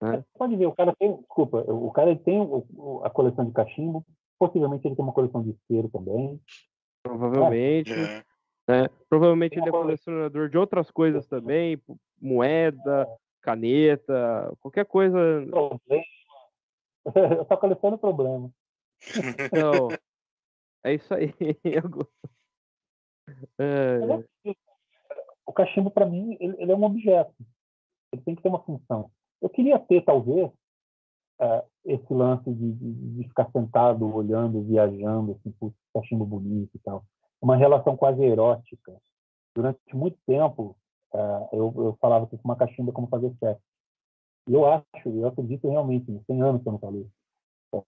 Você pode ver, o cara tem, desculpa, o cara tem a coleção de cachimbo, possivelmente ele tem uma coleção de isqueiro também. Provavelmente. É. né? Provavelmente Tem ele é colecionador de outras coisas também, moeda, caneta, qualquer coisa. Problema. Eu só coleciono problema. Então, é isso aí. É, O cachimbo, para mim, ele, ele é um objeto. Ele tem que ter uma função. Eu queria ter, talvez, eh, esse lance de, de, de ficar sentado, olhando, viajando, assim, putz, cachimbo bonito e tal. Uma relação quase erótica. Durante muito tempo, eh, eu, eu falava que uma cachimbo é como fazer sexo. E eu acho, eu acredito realmente, tem anos que eu não falei. Eh,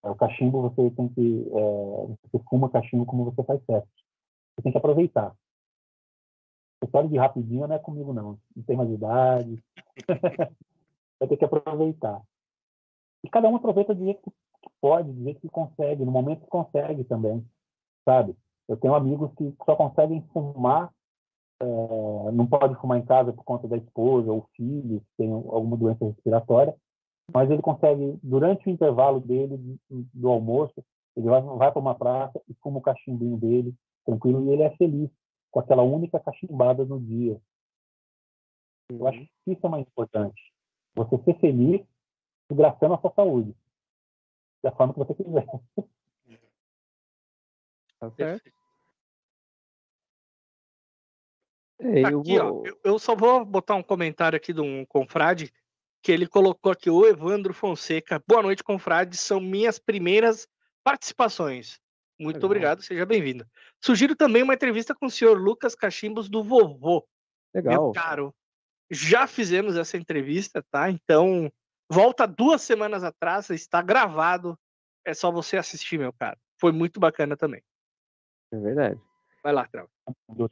o cachimbo, você tem que. eh, você fuma cachimbo como você faz sexo. Você tem que aproveitar. História de rapidinho não é comigo, não. Não tem mais idade. Vai ter que aproveitar. E cada um aproveita do jeito que pode, do jeito que consegue, no momento que consegue também, sabe? Eu tenho amigos que só conseguem fumar, é, não pode fumar em casa por conta da esposa ou filho, que tem alguma doença respiratória, mas ele consegue, durante o intervalo dele, do almoço, ele vai, vai para uma praça e fuma o cachimbinho dele, tranquilo, e ele é feliz com aquela única cachimbada no dia. Eu acho que isso é mais importante. Você ser feliz desgraçando a sua saúde. Da forma que você quiser. Tá certo. É, aqui, ó, eu, só vou botar um comentário aqui de um confrade que ele colocou aqui, o Evandro Fonseca. Boa noite, confrade. São minhas primeiras participações. Muito Legal. obrigado, seja bem-vindo. Sugiro também uma entrevista com o senhor Lucas Cachimbos do Vovô. Legal. Meu caro, já fizemos essa entrevista, tá? Então, volta duas semanas atrás, está gravado. É só você assistir, meu caro. Foi muito bacana também. É verdade. Vai lá, Trau.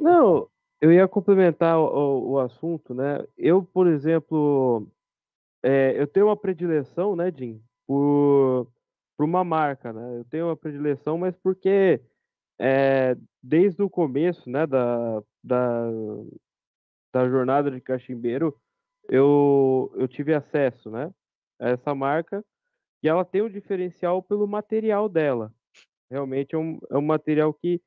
Não, eu ia complementar o, o, o assunto, né? Eu, por exemplo, é, eu tenho uma predileção, né, Jim, por, por uma marca, né? Eu tenho uma predileção, mas porque é, desde o começo, né, da, da, da jornada de cachimbeiro, eu, eu tive acesso, né, a essa marca e ela tem um diferencial pelo material dela. Realmente é um, é um material que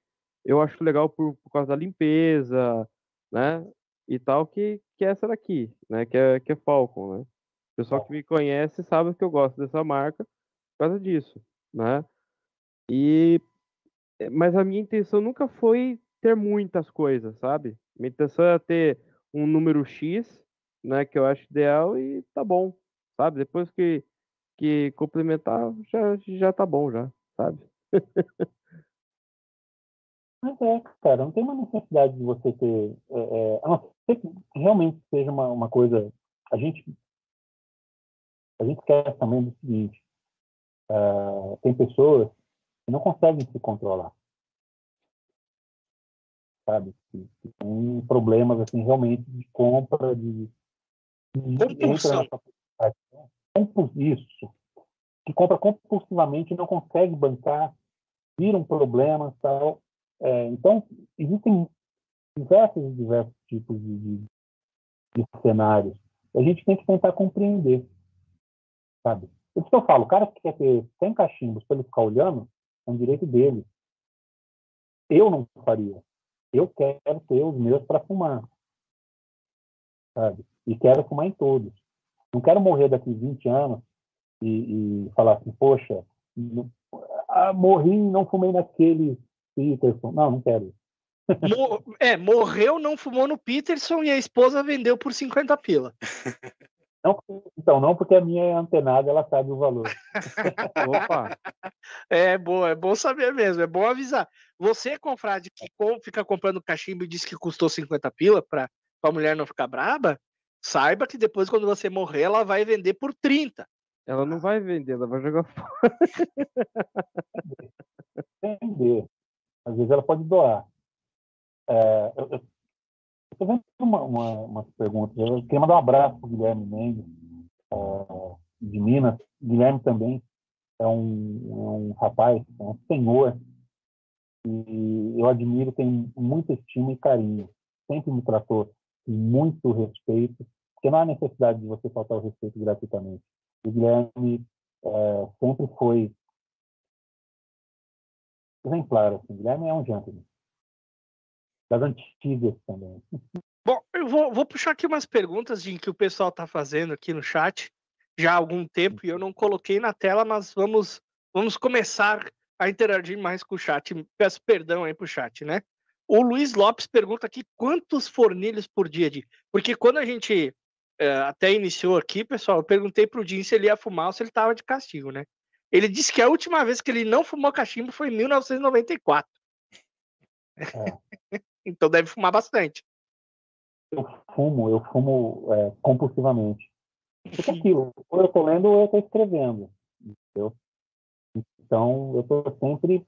eu acho legal por, por causa da limpeza, né, e tal, que, que é essa daqui, né, que é, que é Falcon, né. O pessoal que me conhece sabe que eu gosto dessa marca por causa disso, né. E eh, mas a minha intenção nunca foi ter muitas coisas, sabe? Minha intenção é ter um número X, né, que eu acho ideal e tá bom, sabe? Depois que, que complementar, já, já tá bom, já, sabe? Mas é, cara, não tem uma necessidade de você ter. É, é, a não ser que realmente seja uma, uma coisa. A gente. A gente quer também do seguinte: uh, tem pessoas que não conseguem se controlar. Sabe? Que, que tem problemas, assim, realmente de compra, de. de Compulsão. Isso. Que compra compulsivamente e não consegue bancar, viram problemas tal. É, então, existem diversos e diversos tipos de, de, de cenários. A gente tem que tentar compreender, sabe? Por isso que eu falo, o cara que quer ter 100 cachimbos para ele ficar olhando, é um direito dele. Eu não faria. Eu quero ter os meus para fumar. Sabe? E quero fumar em todos. Não quero morrer daqui 20 anos e, e falar assim, poxa, não, ah, morri não fumei naquele Peterson. Não, não quero. é, morreu, não fumou no Peterson e a esposa vendeu por 50 pila. Não, então, não porque a minha é antenada, ela sabe o valor. Opa! É bom, é bom saber mesmo, é bom avisar. Você, confrade, que fica comprando cachimbo e diz que custou 50 pila para a mulher não ficar braba, saiba que depois, quando você morrer, ela vai vender por 30. Ela não vai vender, ela vai jogar fora. Vender. Às vezes ela pode doar. É, eu, Estou vendo uma, uma, umas perguntas. Eu queria mandar um abraço para o Guilherme Mendes, uh, de Minas. Guilherme também é um, é um rapaz, é um senhor, e eu admiro, tenho muita estima e carinho. Sempre me tratou com muito respeito, porque não há necessidade de você faltar o respeito gratuitamente. O Guilherme sempre foi exemplar. Assim. O Guilherme é um gentleman das antigas também. Bom, eu vou, vou puxar aqui umas perguntas de que o pessoal está fazendo aqui no chat já há algum tempo e eu não coloquei na tela, mas vamos, vamos começar a interagir mais com o chat. Peço perdão aí para o chat, né? O Luiz Lopes pergunta aqui quantos fornilhos por dia, de Porque quando a gente é, até iniciou aqui, pessoal, eu perguntei para o Jim se ele ia fumar ou se ele estava de castigo, né? Ele disse que a última vez que ele não fumou cachimbo foi em 1994. É. Então deve fumar bastante. Eu fumo, eu fumo é, compulsivamente. Porque aquilo, ou eu tô lendo ou eu tô escrevendo. Entendeu? Então eu tô sempre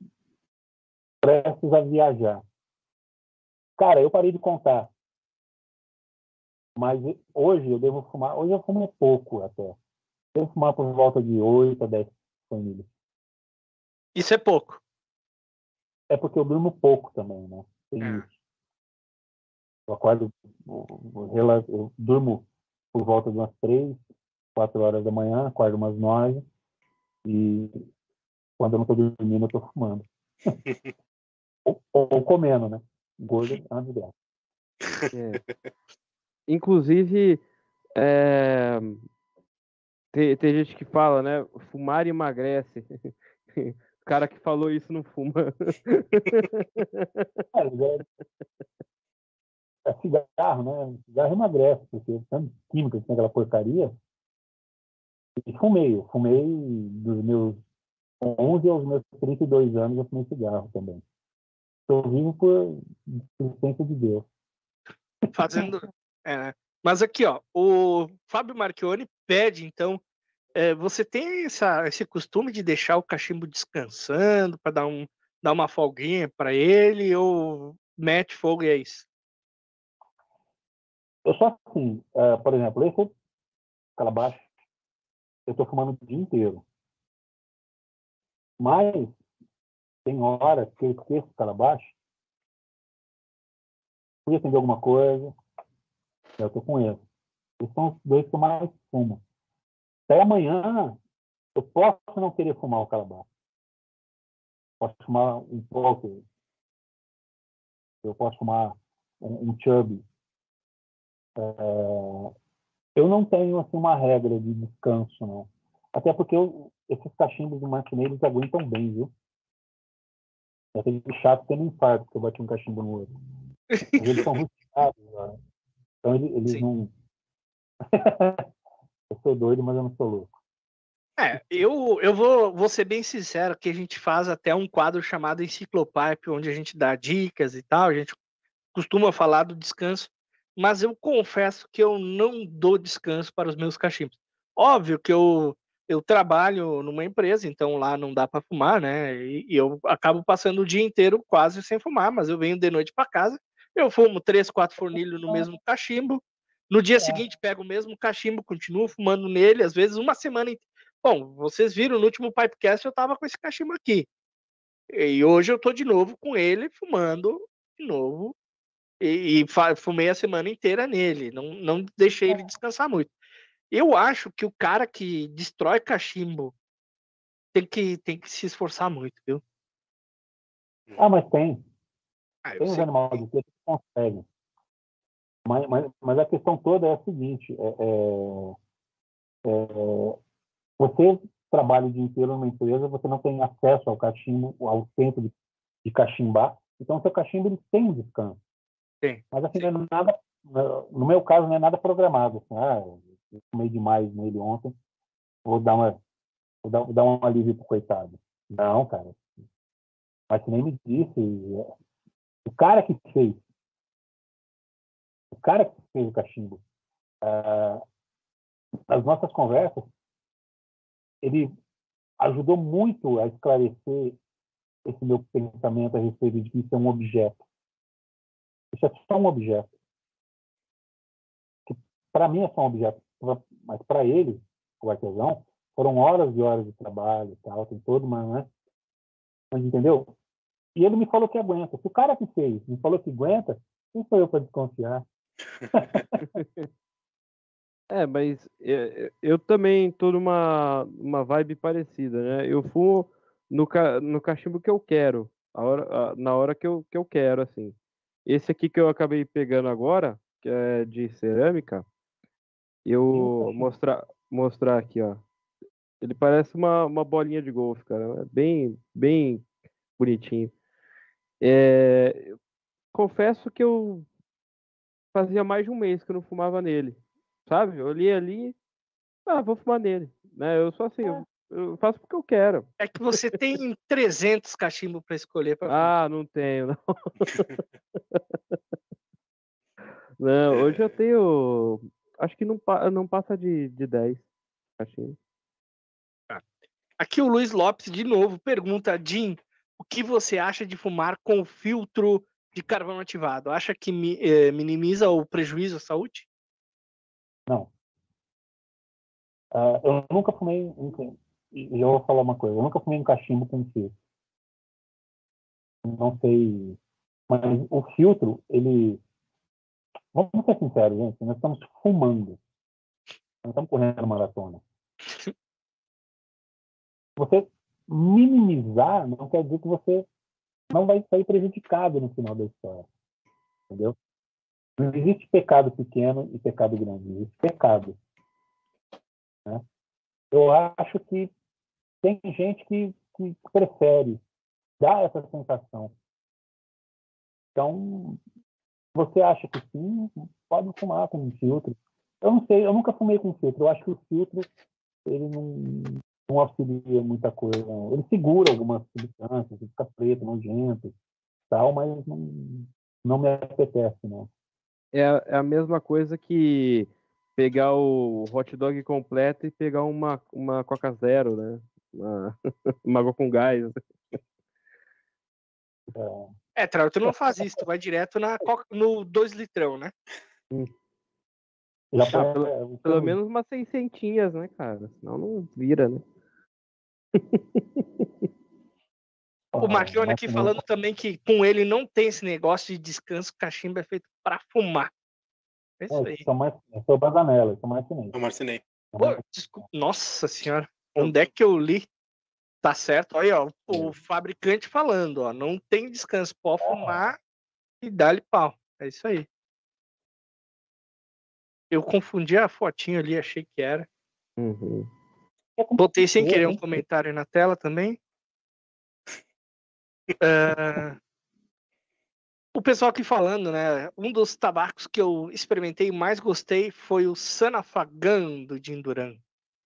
prestes a viajar. Cara, eu parei de contar. Mas hoje eu devo fumar. Hoje eu fumo pouco até. Eu fumar por volta de 8 a 10 fornilhas. Isso é pouco. É porque eu durmo pouco também, né? Tem É. isso. Eu acordo, eu, durmo por volta de umas 3, 4 horas da manhã, acordo umas 9 e quando eu não tô dormindo eu tô fumando. ou, ou comendo, né? Gordo antes dela. É. Inclusive, é, tem, tem gente que fala, né? Fumar emagrece. O cara que falou isso não fuma. É, é, é cigarro, né? Cigarro emagrece, porque tanto química que tem aquela porcaria. E fumei, eu fumei dos meus 11 aos meus 32 anos, eu fumei cigarro também. Estou vivo por licença de Deus. Fazendo. É, né? Mas aqui, ó, o Fábio Marchione pede, então, é, você tem essa, esse costume de deixar o cachimbo descansando para dar, um, dar uma folguinha para ele ou mete fogo e é isso? Eu só assim, por exemplo, esse calabaço, eu estou fumando o dia inteiro. Mas tem horas que eu esqueço o calabaço, fui acender alguma coisa, eu estou com ele. Esses são os dois que eu mais fumo. Até amanhã, eu posso não querer fumar o calabaço. Posso fumar um pouco. Eu posso fumar um, um chubby. É, eu não tenho assim, uma regra de descanso, não. Até porque eu, esses cachimbos de martinelli eles aguentam bem, viu? É aquele chato tendo infarto que eu bati um cachimbo no outro. Eles são rusticados, né? Então eles, eles não. eu sou doido, mas eu não sou louco. É, eu, eu vou, vou ser bem sincero que a gente faz até um quadro chamado Enciclopipe, onde a gente dá dicas e tal, a gente costuma falar do descanso, mas eu confesso que eu não dou descanso para os meus cachimbos. Óbvio que eu, eu trabalho numa empresa, então lá não dá para fumar, né? E, e eu acabo passando o dia inteiro quase sem fumar, mas eu venho de noite para casa, eu fumo três, quatro fornilhos no mesmo cachimbo, no dia seguinte pego o mesmo cachimbo, continuo fumando nele, às vezes uma semana. Bom, vocês viram no último Pipecast eu tava com esse cachimbo aqui. E hoje eu tô de novo com ele, fumando de novo. E, e fumei a semana inteira nele. Não, não deixei ele descansar muito. Eu acho que o cara que destrói cachimbo tem que, tem que se esforçar muito, viu? Ah, mas tem. Ah, eu Tem sei. animais de que conseguem. Mas, mas, mas a questão toda é a seguinte: é, é, é, você trabalha o dia inteiro numa empresa, você não tem acesso ao cachimbo, ao tempo de, de cachimbar, então seu cachimbo ele tem descanso. Tem, Mas assim, sim. não é nada, no meu caso, não é nada programado. Assim, ah, eu fumei demais nele ontem, vou dar uma, vou dar, vou dar um alívio pro coitado. Não, cara. Mas que nem me disse, o cara que fez, o cara que fez o cachimbo, ah, nas nossas conversas, ele ajudou muito a esclarecer esse meu pensamento a respeito de que isso é um objeto. Isso é só um objeto. Para mim é só um objeto, mas para ele, o artesão, foram horas e horas de trabalho tal, tem todo uma, né? Mas entendeu? E ele me falou que aguenta. Se o cara que fez me falou que aguenta, quem sou eu para desconfiar? É, mas é, eu também tô numa uma vibe parecida, né? Eu fumo no, no cachimbo que eu quero, a hora, a- na hora que eu, que eu quero, assim. Esse aqui que eu acabei pegando agora, que é de cerâmica, eu mostrar mostrar aqui, ó. Ele parece uma, uma bolinha de golfe, cara. É bem, bem bonitinho. É, confesso que eu fazia mais de um mês que eu não fumava nele, sabe? Eu olhei ali, ah, vou fumar nele, né? Eu sou assim, eu, eu faço porque eu quero. É que você tem 300 cachimbos para escolher. Pra. Ah, não tenho, não. Não, hoje eu tenho, acho que não, não passa de, de 10 cachimbos. Aqui o Luiz Lopes, de novo, pergunta, Jim, o que você acha de fumar com filtro de carvão ativado? Acha que mi- eh, minimiza o prejuízo à saúde? Não. Uh, eu nunca fumei. E eu vou falar uma coisa: eu nunca fumei um cachimbo com filtro. Não sei. Mas o filtro, ele. Vamos ser sinceros, gente. Nós estamos fumando. Nós estamos correndo maratona. Você minimizar não quer dizer que você não vai sair prejudicado no final da história. Entendeu? Não existe pecado pequeno e pecado grande. Existe pecado. Né? Eu acho que tem gente que, que prefere dar essa sensação. Então, você acha que sim, pode fumar com um filtro. Eu não sei, eu nunca fumei com filtro. Eu acho que o filtro ele não, não auxilia muita coisa. Ele segura algumas substâncias, fica preto, nojento, tal, mas não, não me apetece, não. É, é a mesma coisa que pegar o hot dog completo e pegar uma, uma Coca Zero, né? Uma, uma água com gás. É, Trau, tu não faz isso, tu vai direto na Coca, no 2 litrão, né? Hum. Já ah, pelo, pelo menos umas seiscentinhas, né, cara? Senão não vira, né? O Marchione aqui falando também que com ele não tem esse negócio de descanso, cachimbo é feito para fumar. É isso aí. Sou mais, eu sou Bazanella, sou Marcinei. Eu Marcinei. desculpa, nossa senhora, onde é que eu li? Tá certo, aí ó, o fabricante falando, ó, não tem descanso, pode fumar e dá-lhe pau. É isso aí. Eu confundi a fotinho ali, achei que era. Uhum. Botei sem querer um comentário na tela também. Uh, o pessoal aqui falando, né? Um dos tabacos que eu experimentei e mais gostei foi o Sanafagan do Dinduran.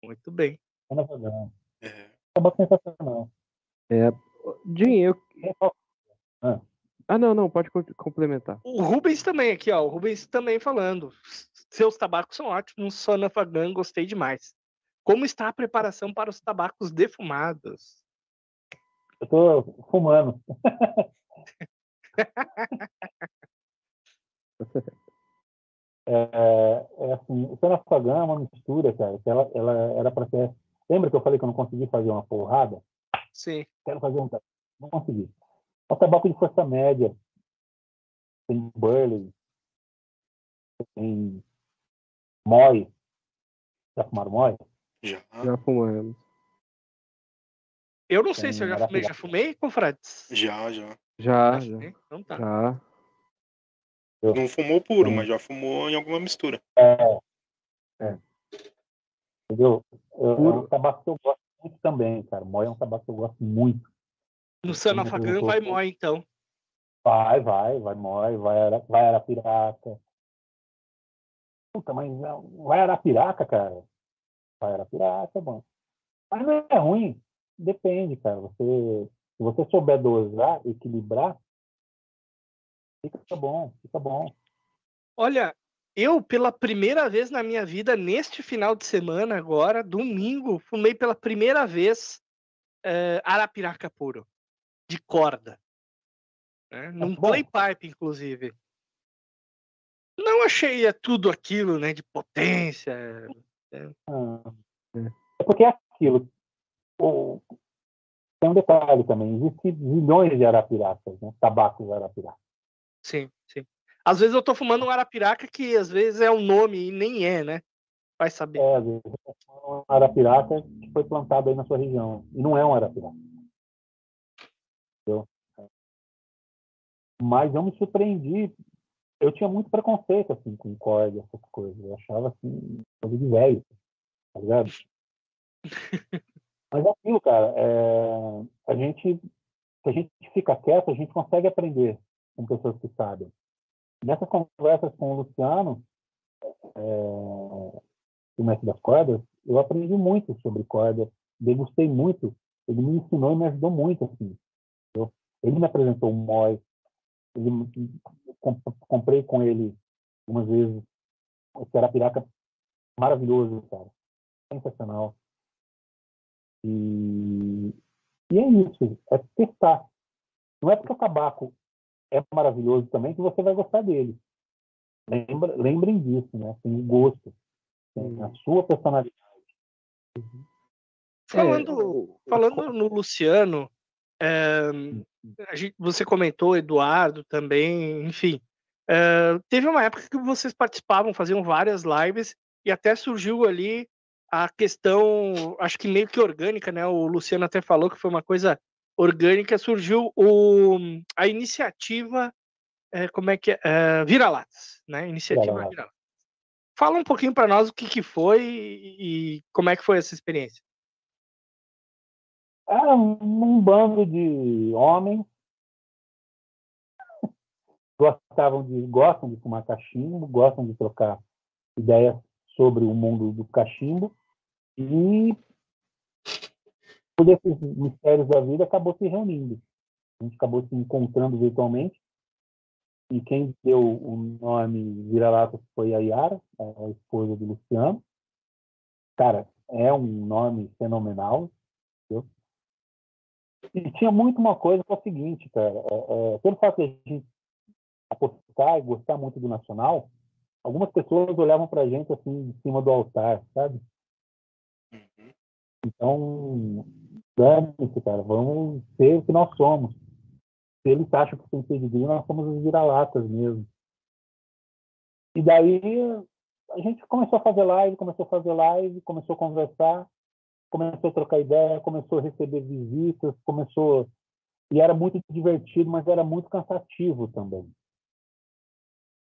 Muito bem. Sanafagan. É. Tabaco sensacional. É. Jim, eu. Ah. ah, não, não, pode complementar. O Rubens também aqui, ó. O Rubens também falando. Seus tabacos são ótimos, Sanafagan, gostei demais. Como está a preparação para os tabacos defumados? Eu tô fumando. é, é assim, o Senafagã é uma mistura, cara, que ela, ela era para ser. Lembra que eu falei que eu não consegui fazer uma porrada? Sim. Quero fazer um. Não consegui. Um tabaco de força média. Tem Burley. Tem Moi. Já fumaram Moi? Já. Já fumamos. Eu não sei se eu já fumei. Já fumei, confrades? Já, já. Já, já. Então tá. Já. Não fumou puro, mas já fumou em alguma mistura. É. é. Entendeu? Eu, é um tabaco que eu gosto muito também, cara. Mói é um tabaco que eu gosto muito. No Sanafagã vai Mói, então. Vai, vai, vai Mói, vai, vai Arapiraca. Puta, mas vai Arapiraca, cara. Vai Arapiraca, é bom. Mas não é ruim. Depende, cara. Você se você souber dosar, equilibrar, fica bom, fica bom. Olha, eu, pela primeira vez na minha vida, neste final de semana, agora, domingo, fumei pela primeira vez uh, Arapiraca puro, de corda. Né? Tá num play pipe, inclusive. Não achei é tudo aquilo, né, de potência. É, ah, é porque é aquilo. O, tem um detalhe também, existem milhões de arapiracas, né? tabacos arapiraca. Sim, sim. Às vezes eu tô fumando um arapiraca que às vezes é um nome e nem é, né? Vai saber. É, às vezes um arapiraca que foi plantado aí na sua região. E não é um arapiraca. Entendeu? Mas eu me surpreendi. Eu tinha muito preconceito assim, com corda, essas coisas. Eu achava assim, coisa de velho. Tá ligado? Mas é aquilo, cara, é, a gente, se a gente fica quieto, a gente consegue aprender com pessoas que sabem. Nessas conversas com o Luciano, é, o mestre das cordas, eu aprendi muito sobre corda, degustei muito, ele me ensinou e me ajudou muito, assim. Eu, ele me apresentou o Moi, ele, comprei com ele algumas vezes o Arapiraca maravilhoso, cara. Sensacional. E, e é isso, é testar. Não é porque o tabaco é maravilhoso também que você vai gostar dele. Lembra, lembrem disso, né? Tem o gosto, tem a sua personalidade. Falando, É, falando no Luciano, é, a gente- você comentou, Eduardo também, enfim. é, teve uma época que vocês participavam, faziam várias lives, e até surgiu ali a questão, acho que meio que orgânica, né? O Luciano até falou que foi uma coisa orgânica, surgiu o, a iniciativa, é, como é que é? é Vira-Latas, né? Iniciativa Vira-Latas. Vira-Latas. Fala um pouquinho para nós o que, que foi e, como é que foi essa experiência. Era um, um bando de homens gostavam de gostam de fumar cachimbo, gostam de trocar ideias sobre o mundo do cachimbo e por esses mistérios da vida acabou se reunindo. A gente acabou se encontrando virtualmente e quem deu o nome Vira-Lata foi a Yara, a esposa do Luciano. Cara, é um nome fenomenal. entendeu? E tinha muito uma coisa que é o seguinte, cara, é, é, pelo fato de a gente apostar e gostar muito do Nacional, algumas pessoas olhavam pra gente assim, de cima do altar, sabe? Uhum. Então, dane-se, cara, vamos ser o que nós somos. Se eles acham que tem pedigree, nós somos os vira-latas mesmo. E daí a gente começou a fazer live, começou a fazer live, começou a conversar, começou a trocar ideia, começou a receber visitas, começou. E era muito divertido, mas era muito cansativo também.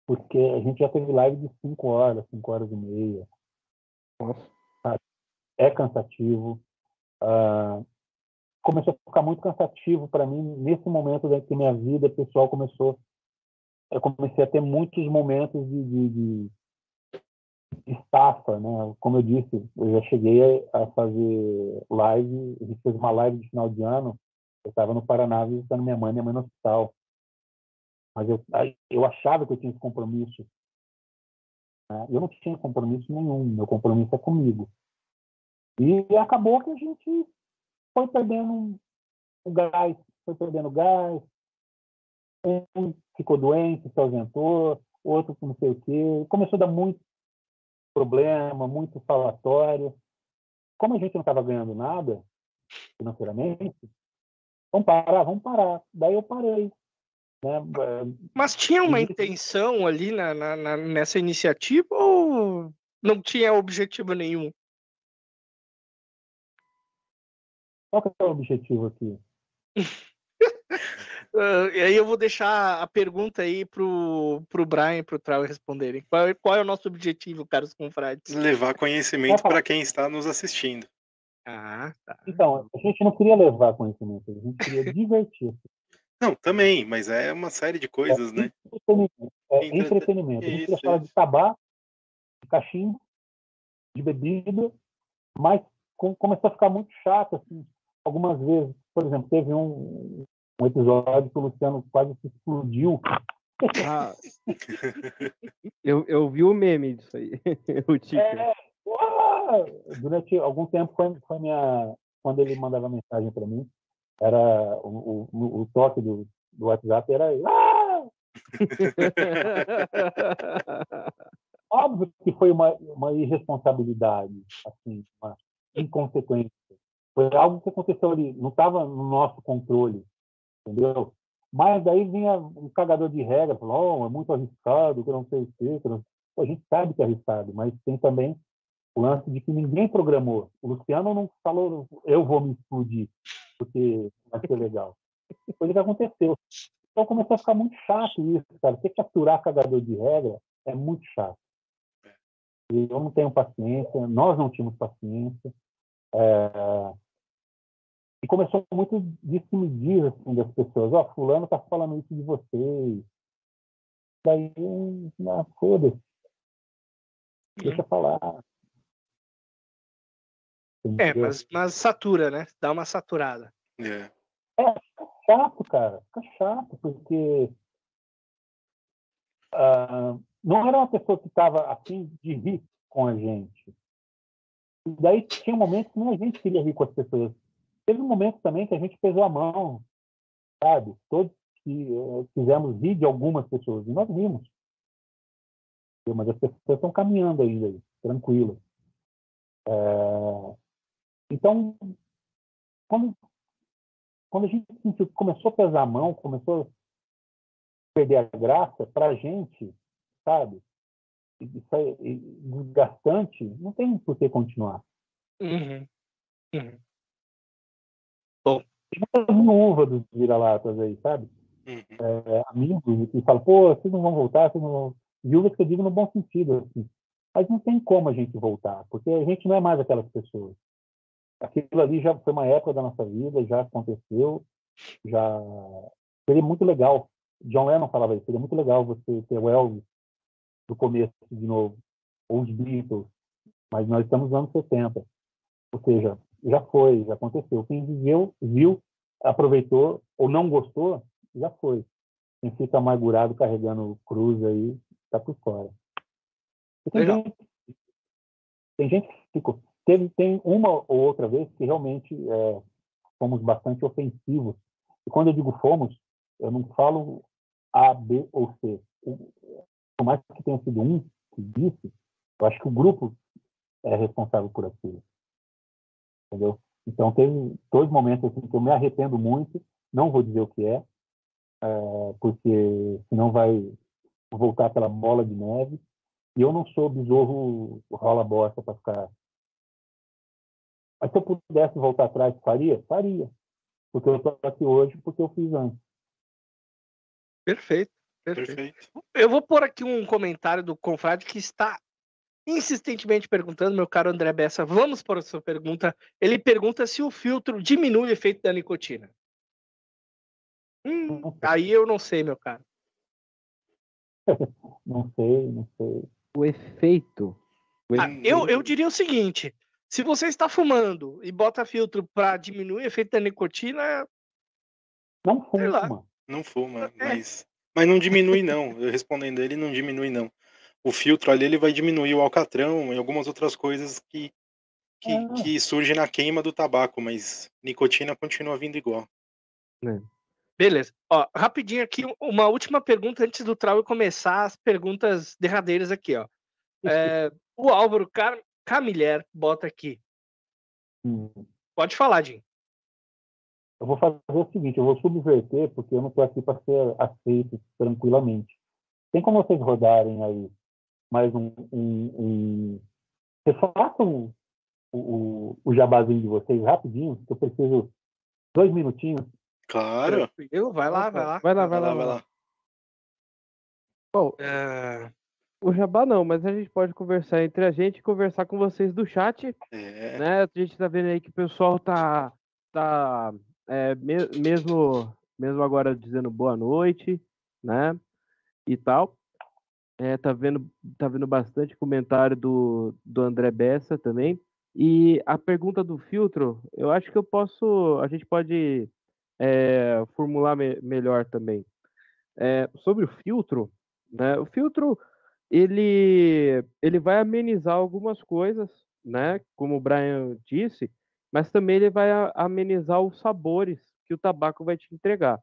Porque a gente já teve live de 5 horas, 5 horas e meia. Sabe? É cansativo. Ah, começou a ficar muito cansativo para mim nesse momento da que minha vida pessoal começou. Eu comecei a ter muitos momentos de, de, de estafa, né? Como eu disse, eu já cheguei a fazer live, a gente fez uma live de final de ano, eu estava no Paraná visitando minha mãe, minha mãe no hospital. Mas eu, eu achava que eu tinha esse compromisso. né? Eu não tinha compromisso nenhum, meu compromisso é comigo. E acabou que a gente foi perdendo o gás, foi perdendo gás. Um ficou doente, se ausentou, outro não sei o quê. Começou a dar muito problema, muito falatório. Como a gente não estava ganhando nada financeiramente, vamos parar, vamos parar. Daí eu parei. Né? Mas tinha uma E- intenção ali na, na- na- nessa iniciativa ou não tinha objetivo nenhum? Qual que é o objetivo aqui? Ah, e aí eu vou deixar a pergunta aí pro, pro Brian e pro Trau responderem. Qual, é- qual é o nosso objetivo, caros confrades? Levar conhecimento para quem está nos assistindo. Ah, tá. Então, a gente não queria levar conhecimento, a gente queria divertir. Não, também, mas é uma série de coisas, né? Entretenimento. É Entrete- entretenimento. A gente queria Isso, falar isso. de tabaco, de cachimbo, de bebida, mas com- começou a ficar muito chato, assim, algumas vezes. Por exemplo, teve um, um episódio que o Luciano quase se explodiu. Ah, eu, eu vi o meme disso aí. o Tico. É, durante algum tempo foi, foi minha quando ele mandava mensagem para mim era o, o, o toque do, do WhatsApp era "Ah!" óbvio que foi uma, uma irresponsabilidade assim uma inconsequência foi algo que aconteceu ali não estava no nosso controle entendeu mas daí vinha um cagador de regra falou oh, é muito arriscado que não sei o quê, que não... A gente sabe que é arriscado mas tem também o lance de que ninguém programou. O Luciano não falou, eu vou me explodir, porque vai ser legal. O que aconteceu. Então começou a ficar muito chato isso, cara. Ter que aturar cagador de regra é muito chato. E eu não tenho paciência, nós não tínhamos paciência. É... E começou muito disso me diz assim, das pessoas, ó, oh, fulano tá falando isso de vocês. Daí, ah, foda-se. Deixa eu falar. É, mas, mas satura, né? Dá uma saturada. É. chato, cara. Fica chato, porque ah, não era uma pessoa que estava afim de rir com a gente. E daí tinha momentos que nem a gente queria rir com as pessoas. Teve um momento também que a gente pesou a mão, sabe? Todos que eh, quisemos rir de algumas pessoas. E nós rimos. Mas as pessoas estão caminhando ainda, tranquilo. É, Então, quando, quando a gente sentiu começou a pesar a mão, começou a perder a graça, para a gente, sabe? Isso é desgastante, não tem por que continuar. Uhum. Uhum. Viúva dos vira-latas aí, sabe? Uhum. É, amigos que falam, pô, vocês não vão voltar, vocês não vão... Viúvas que eu digo no bom sentido, assim. Mas não tem como a gente voltar, porque a gente não é mais aquelas pessoas. Aquilo ali já foi uma época da nossa vida, já aconteceu, já seria muito legal. John Lennon falava isso, seria muito legal você ter o Elvis do começo de novo, ou os Beatles, mas nós estamos nos anos 70. Ou seja, já foi, já aconteceu. Quem viveu, viu, aproveitou ou não gostou, já foi. Quem fica amargurado carregando cruz aí, está por fora. E tem Legal. gente, tem gente que ficou. Teve, tem uma ou outra vez que realmente é, fomos bastante ofensivos. E quando eu digo fomos, eu não falo A, B ou C. Por mais que tenha sido um que disse, eu acho que o grupo é responsável por aquilo. Entendeu? Então, teve dois momentos assim, que eu me arrependo muito, não vou dizer o que é, é, porque senão vai voltar pela bola de neve. E eu não sou besouro rola bosta para ficar. Mas se eu pudesse voltar atrás, faria? Faria. Porque eu estou aqui hoje porque eu fiz antes. Perfeito, perfeito. Perfeito. Eu vou pôr aqui um comentário do confrade que está insistentemente perguntando, meu caro André Bessa, vamos para a sua pergunta. Ele pergunta se o filtro diminui o efeito da nicotina. Hum, aí eu não sei, meu caro. Não sei, não sei. O efeito. O Ah, eu, eu diria o seguinte: se você está fumando e bota filtro para diminuir o efeito da nicotina, Não fuma. Não fuma, É. mas, mas não diminui não. Eu respondendo ele, não diminui não. O filtro ali ele vai diminuir o alcatrão e algumas outras coisas que, que, Ah. que surgem na queima do tabaco, mas nicotina continua vindo igual. beleza. Ó, rapidinho aqui, uma última pergunta antes do Trau começar as perguntas derradeiras aqui, ó. É, o Álvaro Car Camilher bota aqui. Hum. Pode falar, Jim. Eu vou fazer o seguinte, eu vou subverter, porque eu não estou aqui para ser aceito tranquilamente. Tem como vocês rodarem aí mais um... um, um... Vocês façam o, o, o jabazinho de vocês rapidinho, que eu preciso dois minutinhos. Claro. Tranquilo, vai lá, vai lá. Vai lá, Vai vai lá, lá. vai lá. Bom, É, o Jabá não, mas a gente pode conversar entre a gente e conversar com vocês do chat, É, né? A gente tá vendo aí que o pessoal tá, tá é, me- mesmo, mesmo agora dizendo boa noite, né? E tal. É, tá vendo, tá vendo bastante comentário do, do André Bessa também. E a pergunta do filtro, eu acho que eu posso, a gente pode é, formular me- melhor também. É, sobre o filtro, né? O filtro ele ele vai amenizar algumas coisas, né? Como o Brian disse, mas também ele vai amenizar os sabores que o tabaco vai te entregar,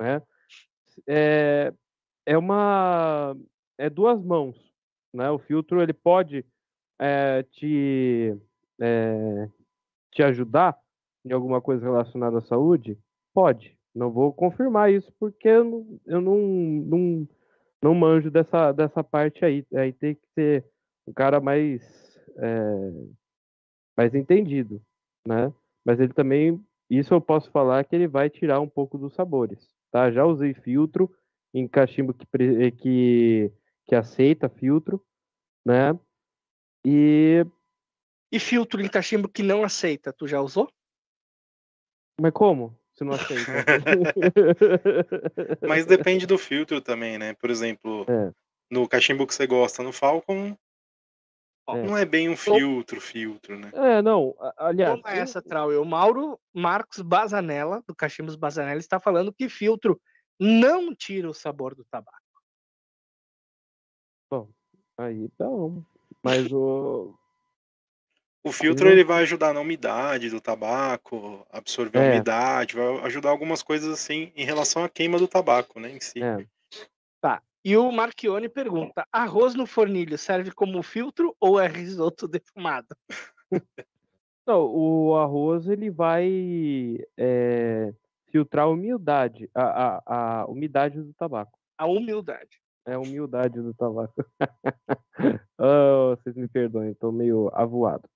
né? É, é uma é duas mãos, né? O filtro ele pode é, te é, te ajudar em alguma coisa relacionada à saúde? Pode. Não vou confirmar isso porque eu não, eu não, não, não manjo dessa, dessa parte aí. Aí tem que ser um cara mais, é, mais entendido, né? Mas ele também, isso eu posso falar que ele vai tirar um pouco dos sabores, tá? Já usei filtro em cachimbo que, que, que aceita filtro, né? E E filtro em cachimbo que não aceita, tu já usou? Mas como? Se não aceita? Mas depende do filtro também, né? Por exemplo, É. no cachimbo que você gosta, no Falcon, É. não é bem um filtro, filtro, né? É, não. Aliás, Toma essa, Trau. O Mauro Marcos Bazanella, do Cachimbos Bazanella, está falando que filtro não tira o sabor do tabaco. Aí tá bom. Mas o. O filtro ele vai ajudar na umidade do tabaco, absorver a É. umidade, vai ajudar algumas coisas assim em relação à queima do tabaco, né, em si. É. Tá. E o Marchione pergunta: arroz no fornilho serve como filtro ou é risoto defumado? Não, o arroz ele vai é, filtrar a umidade, a, a, a umidade do tabaco. A humildade. É a humildade do tabaco. oh, vocês me perdoem, estou meio avoado.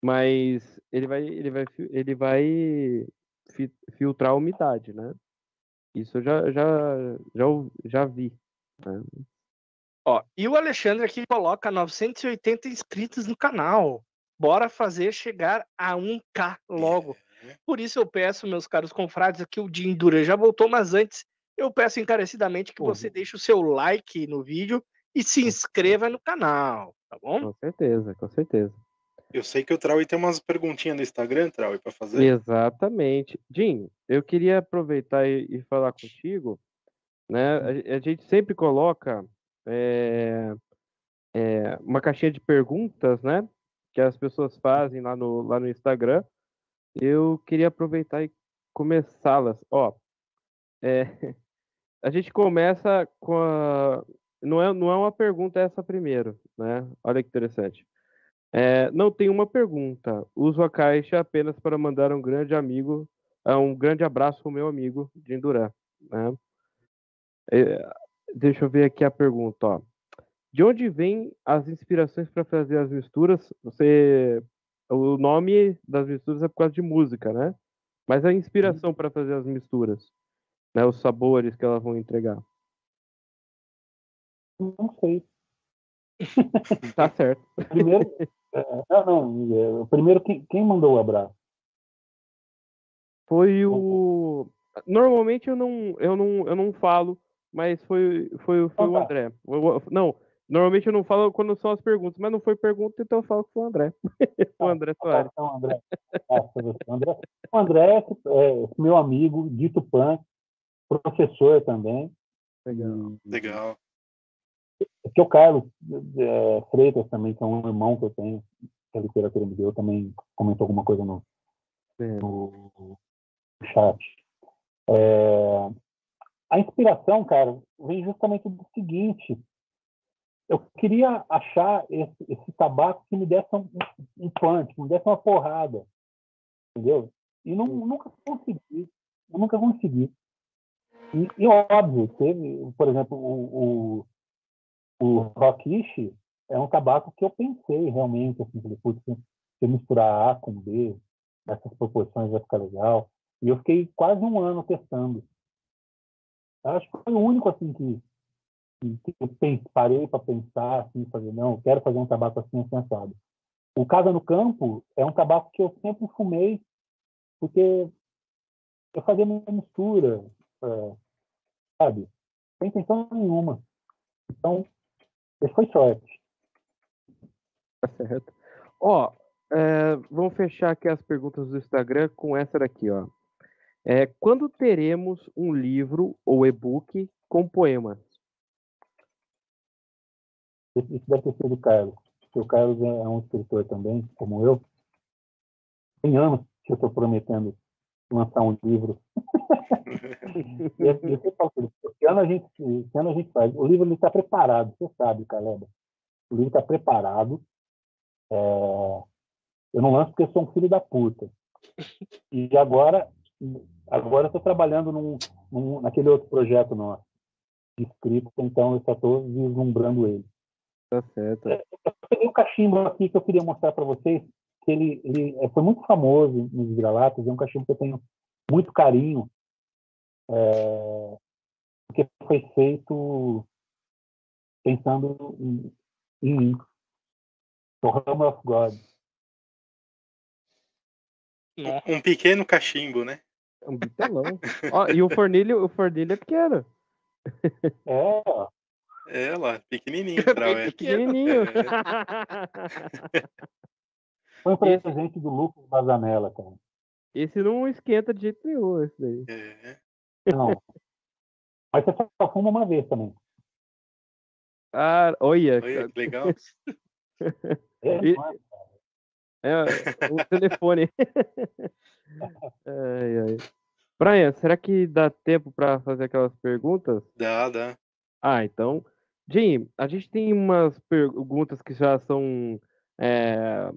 Mas ele vai, ele vai, ele vai fi- filtrar a umidade, né? Isso eu já, já, já, já vi. né? Ó, e o Alexandre aqui coloca 980 inscritos no canal. Bora fazer chegar a 1K logo. Por isso eu peço, meus caros confrades, aqui o Jim Dura já voltou, mas antes eu peço encarecidamente que Uhum. você deixe o seu like no vídeo e se inscreva no canal, tá bom? Com certeza, com certeza. Eu sei que o Trau tem umas perguntinhas no Instagram, Trau, pra fazer. Exatamente. Jim, eu queria aproveitar e, e falar contigo, né? A, ge- a gente sempre coloca é, é, uma caixinha de perguntas, né? Que as pessoas fazem lá no, lá no Instagram. Eu queria aproveitar e começá-las. Ó, é, a gente começa com a. Não é, não é uma pergunta essa primeiro, né? Olha que interessante. É, não tem uma pergunta. Uso a caixa apenas para mandar um grande amigo, ah, um grande abraço ao meu amigo de Durã. Né? É, deixa eu ver aqui a pergunta. Ó. De onde vêm as inspirações para fazer as misturas? Você, o nome das misturas é por causa de música, né? Mas a inspiração para fazer as misturas, né? Os sabores que elas vão entregar. Não sei. Tá certo. Primeiro, é, não, não. é, Primeiro, quem, quem mandou o abraço? Foi o. Normalmente eu não, eu não, eu não falo, mas foi, foi, foi Então o tá. André. O- o- Não, normalmente eu não falo quando são as perguntas, mas não foi pergunta, então eu falo que foi o André. o Tá, André Soares. Então, André. Ah, você. André. O André é meu amigo, dito pan, professor também. Legal. Legal. Porque o Carlos é, Freitas também, que é um irmão que eu tenho, que a literatura me deu, também comentou alguma coisa no, É. no chat. É, a inspiração, cara, vem justamente do seguinte. Eu queria achar esse, esse tabaco que me desse um, um punch, que me desse uma porrada. Entendeu? E não, nunca consegui. Eu nunca consegui. E, e óbvio, teve, por exemplo, o, o, o Rockish é um tabaco que eu pensei realmente, assim, se eu misturar A com B, essas proporções vai ficar legal. E eu fiquei quase um ano testando. Eu acho que foi o único assim que, que- eu pens- parei para pensar, assim, fazer, não, eu quero fazer um tabaco assim assensado. O Casa no Campo é um tabaco que eu sempre fumei, porque eu fazia minha mistura, é, sabe? Sem intenção nenhuma. Então, foi sorte. Tá certo. Ó, é, vamos fechar aqui as perguntas do Instagram com essa daqui, ó. É, quando teremos um livro ou e-book com poemas? Isso deve ter sido o Carlos. Porque o Carlos é um escritor também, como eu. Tem anos que eu estou prometendo lançar um livro. eu, eu sempre falo ele, esse ano, a gente, esse ano a gente faz. O livro está preparado, você sabe, Caleba. O livro está preparado. É, eu não lanço porque eu sou um filho da puta. E agora, agora eu estou trabalhando num, num, naquele outro projeto nosso, de escrito, então eu só estou vislumbrando ele Tá certo. eu peguei um cachimbo aqui que eu queria mostrar para vocês, que ele, ele é, foi muito famoso nos vira-latas, é um cachimbo que eu tenho muito carinho, é, porque foi feito pensando em, em mim. O Hammer of God. Nossa. Um pequeno cachimbo, né? É um bitelão. Ó, e o fornilho, o fornilho é pequeno. É, ó, É lá, pequenininho, Trau, é. Pequenininho. foi um Esse- presente do Lucas Bazanella, cara. Esse não esquenta de jeito nenhum, esse daí. É. Não. Mas você só fuma uma vez também. Ah, olha. Olha que legal. É, E- é? É, o telefone. ai, ai. Brian, será que dá tempo para fazer aquelas perguntas? Dá, dá. Ah, então. Jim, a gente tem umas perguntas que já são é,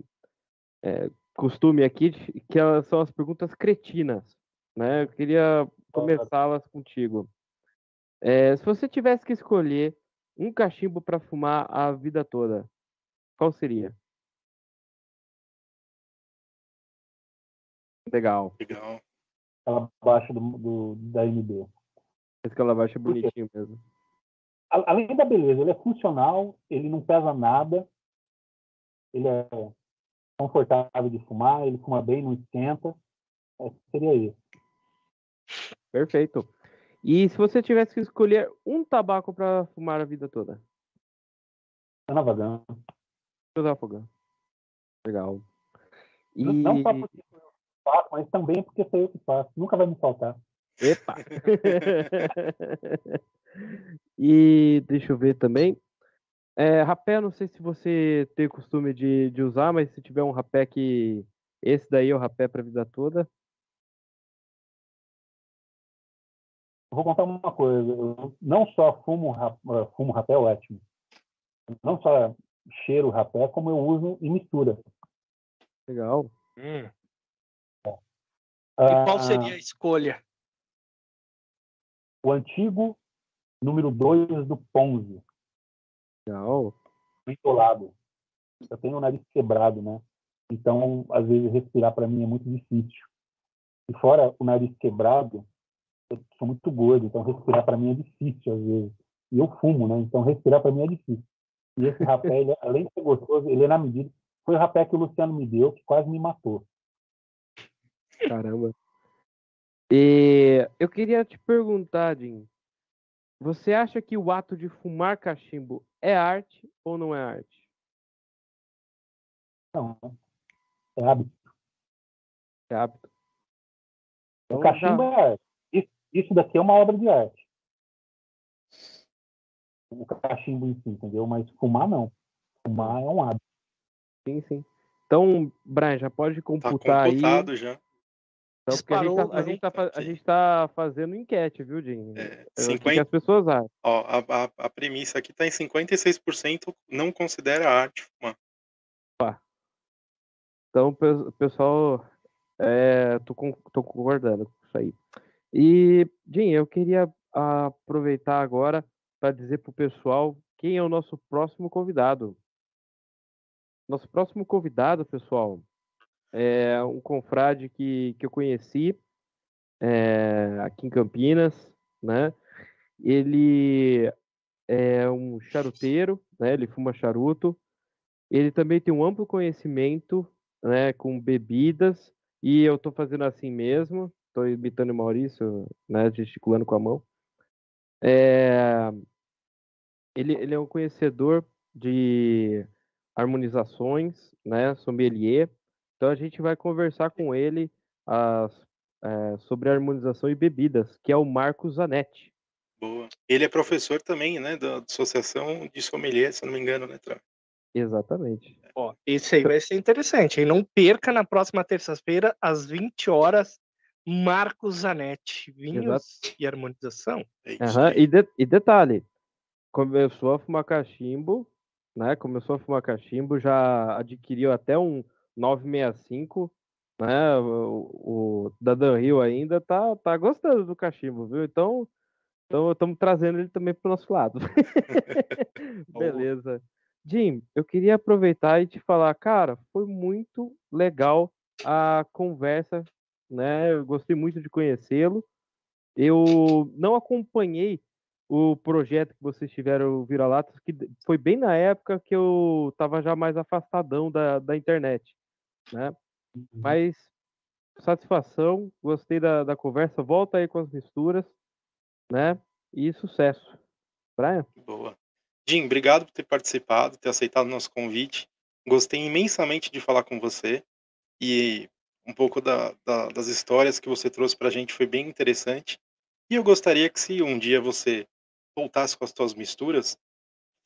é, costume aqui, que elas são as perguntas cretinas, né? Eu queria começá-las contigo. É, se você tivesse que escolher um cachimbo para fumar a vida toda, qual seria? Legal. Legal. Ela abaixo do, do- da MB. Esse calabash é bonitinho mesmo. Além da beleza, ele é funcional, ele não pesa nada, ele é confortável de fumar, ele fuma bem, não esquenta. É, seria isso. Perfeito. E se você tivesse que escolher um tabaco para fumar a vida toda? José Afogão. Legal. E... Não- Não só porque eu faço, mas também porque sou eu que faço. Nunca vai me faltar. Epa! e deixa eu ver também. É, rapé, não sei se você tem costume de, de usar, mas se tiver um rapé que. Esse daí é o rapé para a vida toda. Vou contar uma coisa. Eu não só fumo, fumo rapé, ótimo. Não só cheiro rapé, como eu uso em mistura. Legal. Hum. E qual Ah, seria a escolha? o antigo número 2 do Ponzi, Legal. bitolado. Eu tenho o nariz quebrado, né? Então, às vezes, respirar para mim é muito difícil. E fora o nariz quebrado, eu sou muito gordo, então respirar para mim é difícil, às vezes. E eu fumo, né? Então, respirar para mim é difícil. E esse rapé, ele, além de ser gostoso, ele é na medida. Foi o rapé que o Luciano me deu, que quase me matou. Caramba. E eu queria te perguntar, Jim. Você acha que o ato de fumar cachimbo é arte ou não é arte? Não, é hábito. É hábito. O Então, cachimbo já- é arte. Isso, isso daqui é uma obra de arte. O cachimbo em si, entendeu? Mas fumar, não. Fumar é um hábito. Sim, sim. Então, Brian, já pode Tá computar aí. computado já. Então, porque a gente, tá, Disparou a, gente tá, gente tá fazendo enquete, viu, Jim? É, É, o que que 50, as pessoas acham. ó, a, a, a premissa aqui tá em 56% não considera arte fumar. Então, pe- pessoal, é, tô, con- tô concordando com isso aí. E, Jim, eu queria aproveitar agora para dizer pro pessoal quem é o nosso próximo convidado. Nosso próximo convidado, pessoal, é um confrade que, que eu conheci é, aqui em Campinas, né? Ele é um charuteiro, né? Ele fuma charuto. Ele também tem um amplo conhecimento, né, com bebidas, e eu tô fazendo assim mesmo, tô imitando o Maurício, né, gesticulando com a mão. É, ele, ele é um conhecedor de harmonizações, né, sommelier. Então a gente vai conversar com ele as- é, sobre harmonização e bebidas, que é o Marcos Zanetti. Boa. Ele é professor também, né, da Associação de Sommelier, se não me engano, né, Tra? Exatamente. Ó, esse aí vai ser interessante, hein? Não perca na próxima terça-feira, às 20 horas, Marcos Zanetti. Vinhos e harmonização. É aí. E, de- e detalhe, começou a fumar cachimbo, né? Começou a fumar cachimbo, já adquiriu até um 965, né? O, o da Dan Hill ainda tá, tá gostando do cachimbo, viu? Então, então estamos trazendo ele também pro nosso lado. Beleza. Jim, eu queria aproveitar e te falar, cara, foi muito legal a conversa, né? Eu gostei muito de conhecê-lo. Eu não acompanhei o projeto que vocês tiveram, o Vira-Latas, que foi bem na época que eu estava já mais afastadão da, da internet, né? Mas satisfação, gostei da, da conversa, volta aí com as misturas, né? E sucesso. Brian? Boa. Jim, obrigado por ter participado, ter aceitado o nosso convite. Gostei imensamente de falar com você e um pouco da- da- das histórias que você trouxe para a gente foi bem interessante. E eu gostaria que se um dia você voltasse com as suas misturas,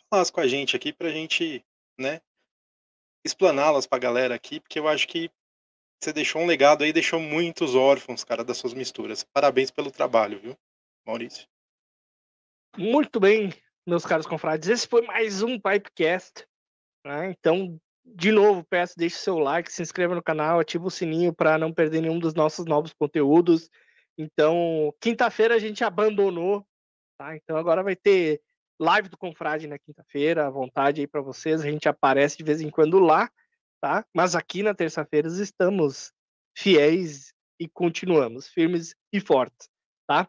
falasse com a gente aqui para a gente, né, explaná-las para a galera aqui, porque eu acho que você deixou um legado aí, deixou muitos órfãos, cara, das suas misturas. Parabéns pelo trabalho, viu, Maurício? Muito bem, meus caros confrades. Esse foi mais um Pipecast. né? Então, de novo, peço, deixe seu like, se inscreva no canal, ativa o sininho para não perder nenhum dos nossos novos conteúdos. Então, quinta-feira a gente abandonou, tá? Então agora vai ter live do Confrade na quinta-feira, à vontade aí para vocês. A gente aparece de vez em quando lá, tá? Mas aqui na terça-feira estamos fiéis e continuamos firmes e fortes, tá?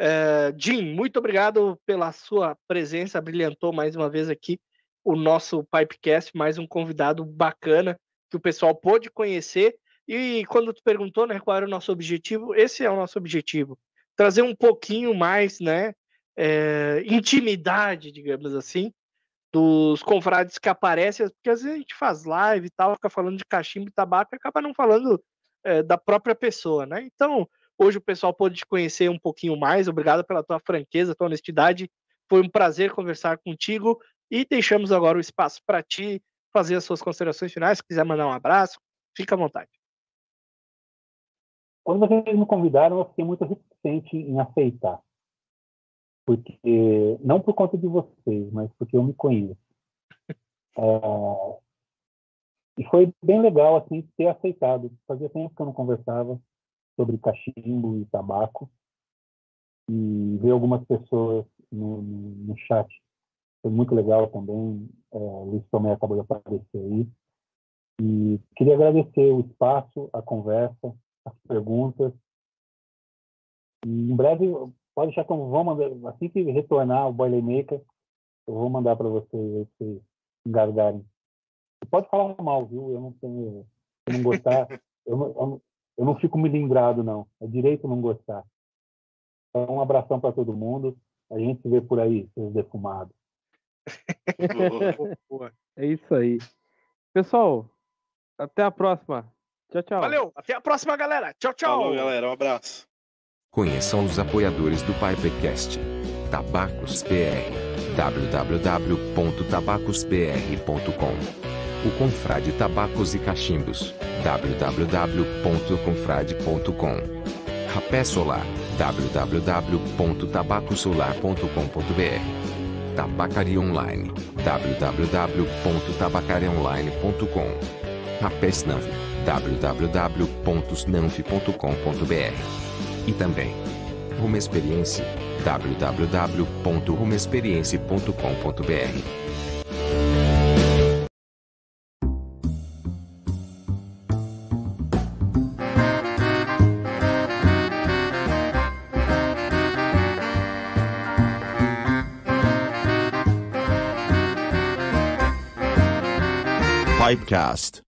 Uh, Jim, muito obrigado pela sua presença, brilhantou mais uma vez aqui o nosso Pipecast, mais um convidado bacana que o pessoal pôde conhecer. E quando tu perguntou, né, qual era o nosso objetivo, esse é o nosso objetivo, trazer um pouquinho mais, né, é, intimidade, digamos assim, dos confrades que aparecem, porque às vezes a gente faz live e tal, fica falando de cachimbo e tabaco e acaba não falando é, da própria pessoa, né? Então, hoje o pessoal pôde te conhecer um pouquinho mais. Obrigado pela tua franqueza, tua honestidade. Foi um prazer conversar contigo e deixamos agora o espaço para ti fazer as suas considerações finais. Se quiser mandar um abraço, fica à vontade. Quando vocês me convidaram, eu fiquei muito reticente em aceitar. Porque, não por conta de vocês, mas porque eu me conheço. É, e foi bem legal, assim, ter aceitado. Fazia tempo que eu não conversava sobre cachimbo e tabaco. E ver algumas pessoas no, no, no chat foi muito legal também. É, Luiz Tomé acabou de aparecer aí. E queria agradecer o espaço, a conversa, as perguntas. E em breve, pode deixar eu vou mandar, assim que retornar o Boilermaker, eu vou mandar para vocês, vocês engasgarem. Pode falar mal, viu? Eu não tenho. Se não gostar, eu não, eu, não, eu não fico me lembrado, não. É direito não gostar. Então, um abração para todo mundo. A gente se vê por aí, seus defumados. é isso aí. Pessoal, até a próxima. Tchau, tchau. Valeu, até a próxima, galera. Tchau, tchau. Falou, galera. Um abraço. Conheçam os apoiadores do Pipecast. Tabacos PR. www.tabacospr.com O Confrade Tabacos e Cachimbos. www.confrade.com Rapé Solar. www.tabacosolar.com.br Tabacaria Online. www.tabacariaonline.com Rapesnanf. www.snanf.com.br E também Rumo Experiência. www.rumexperiência.com.br Pipecast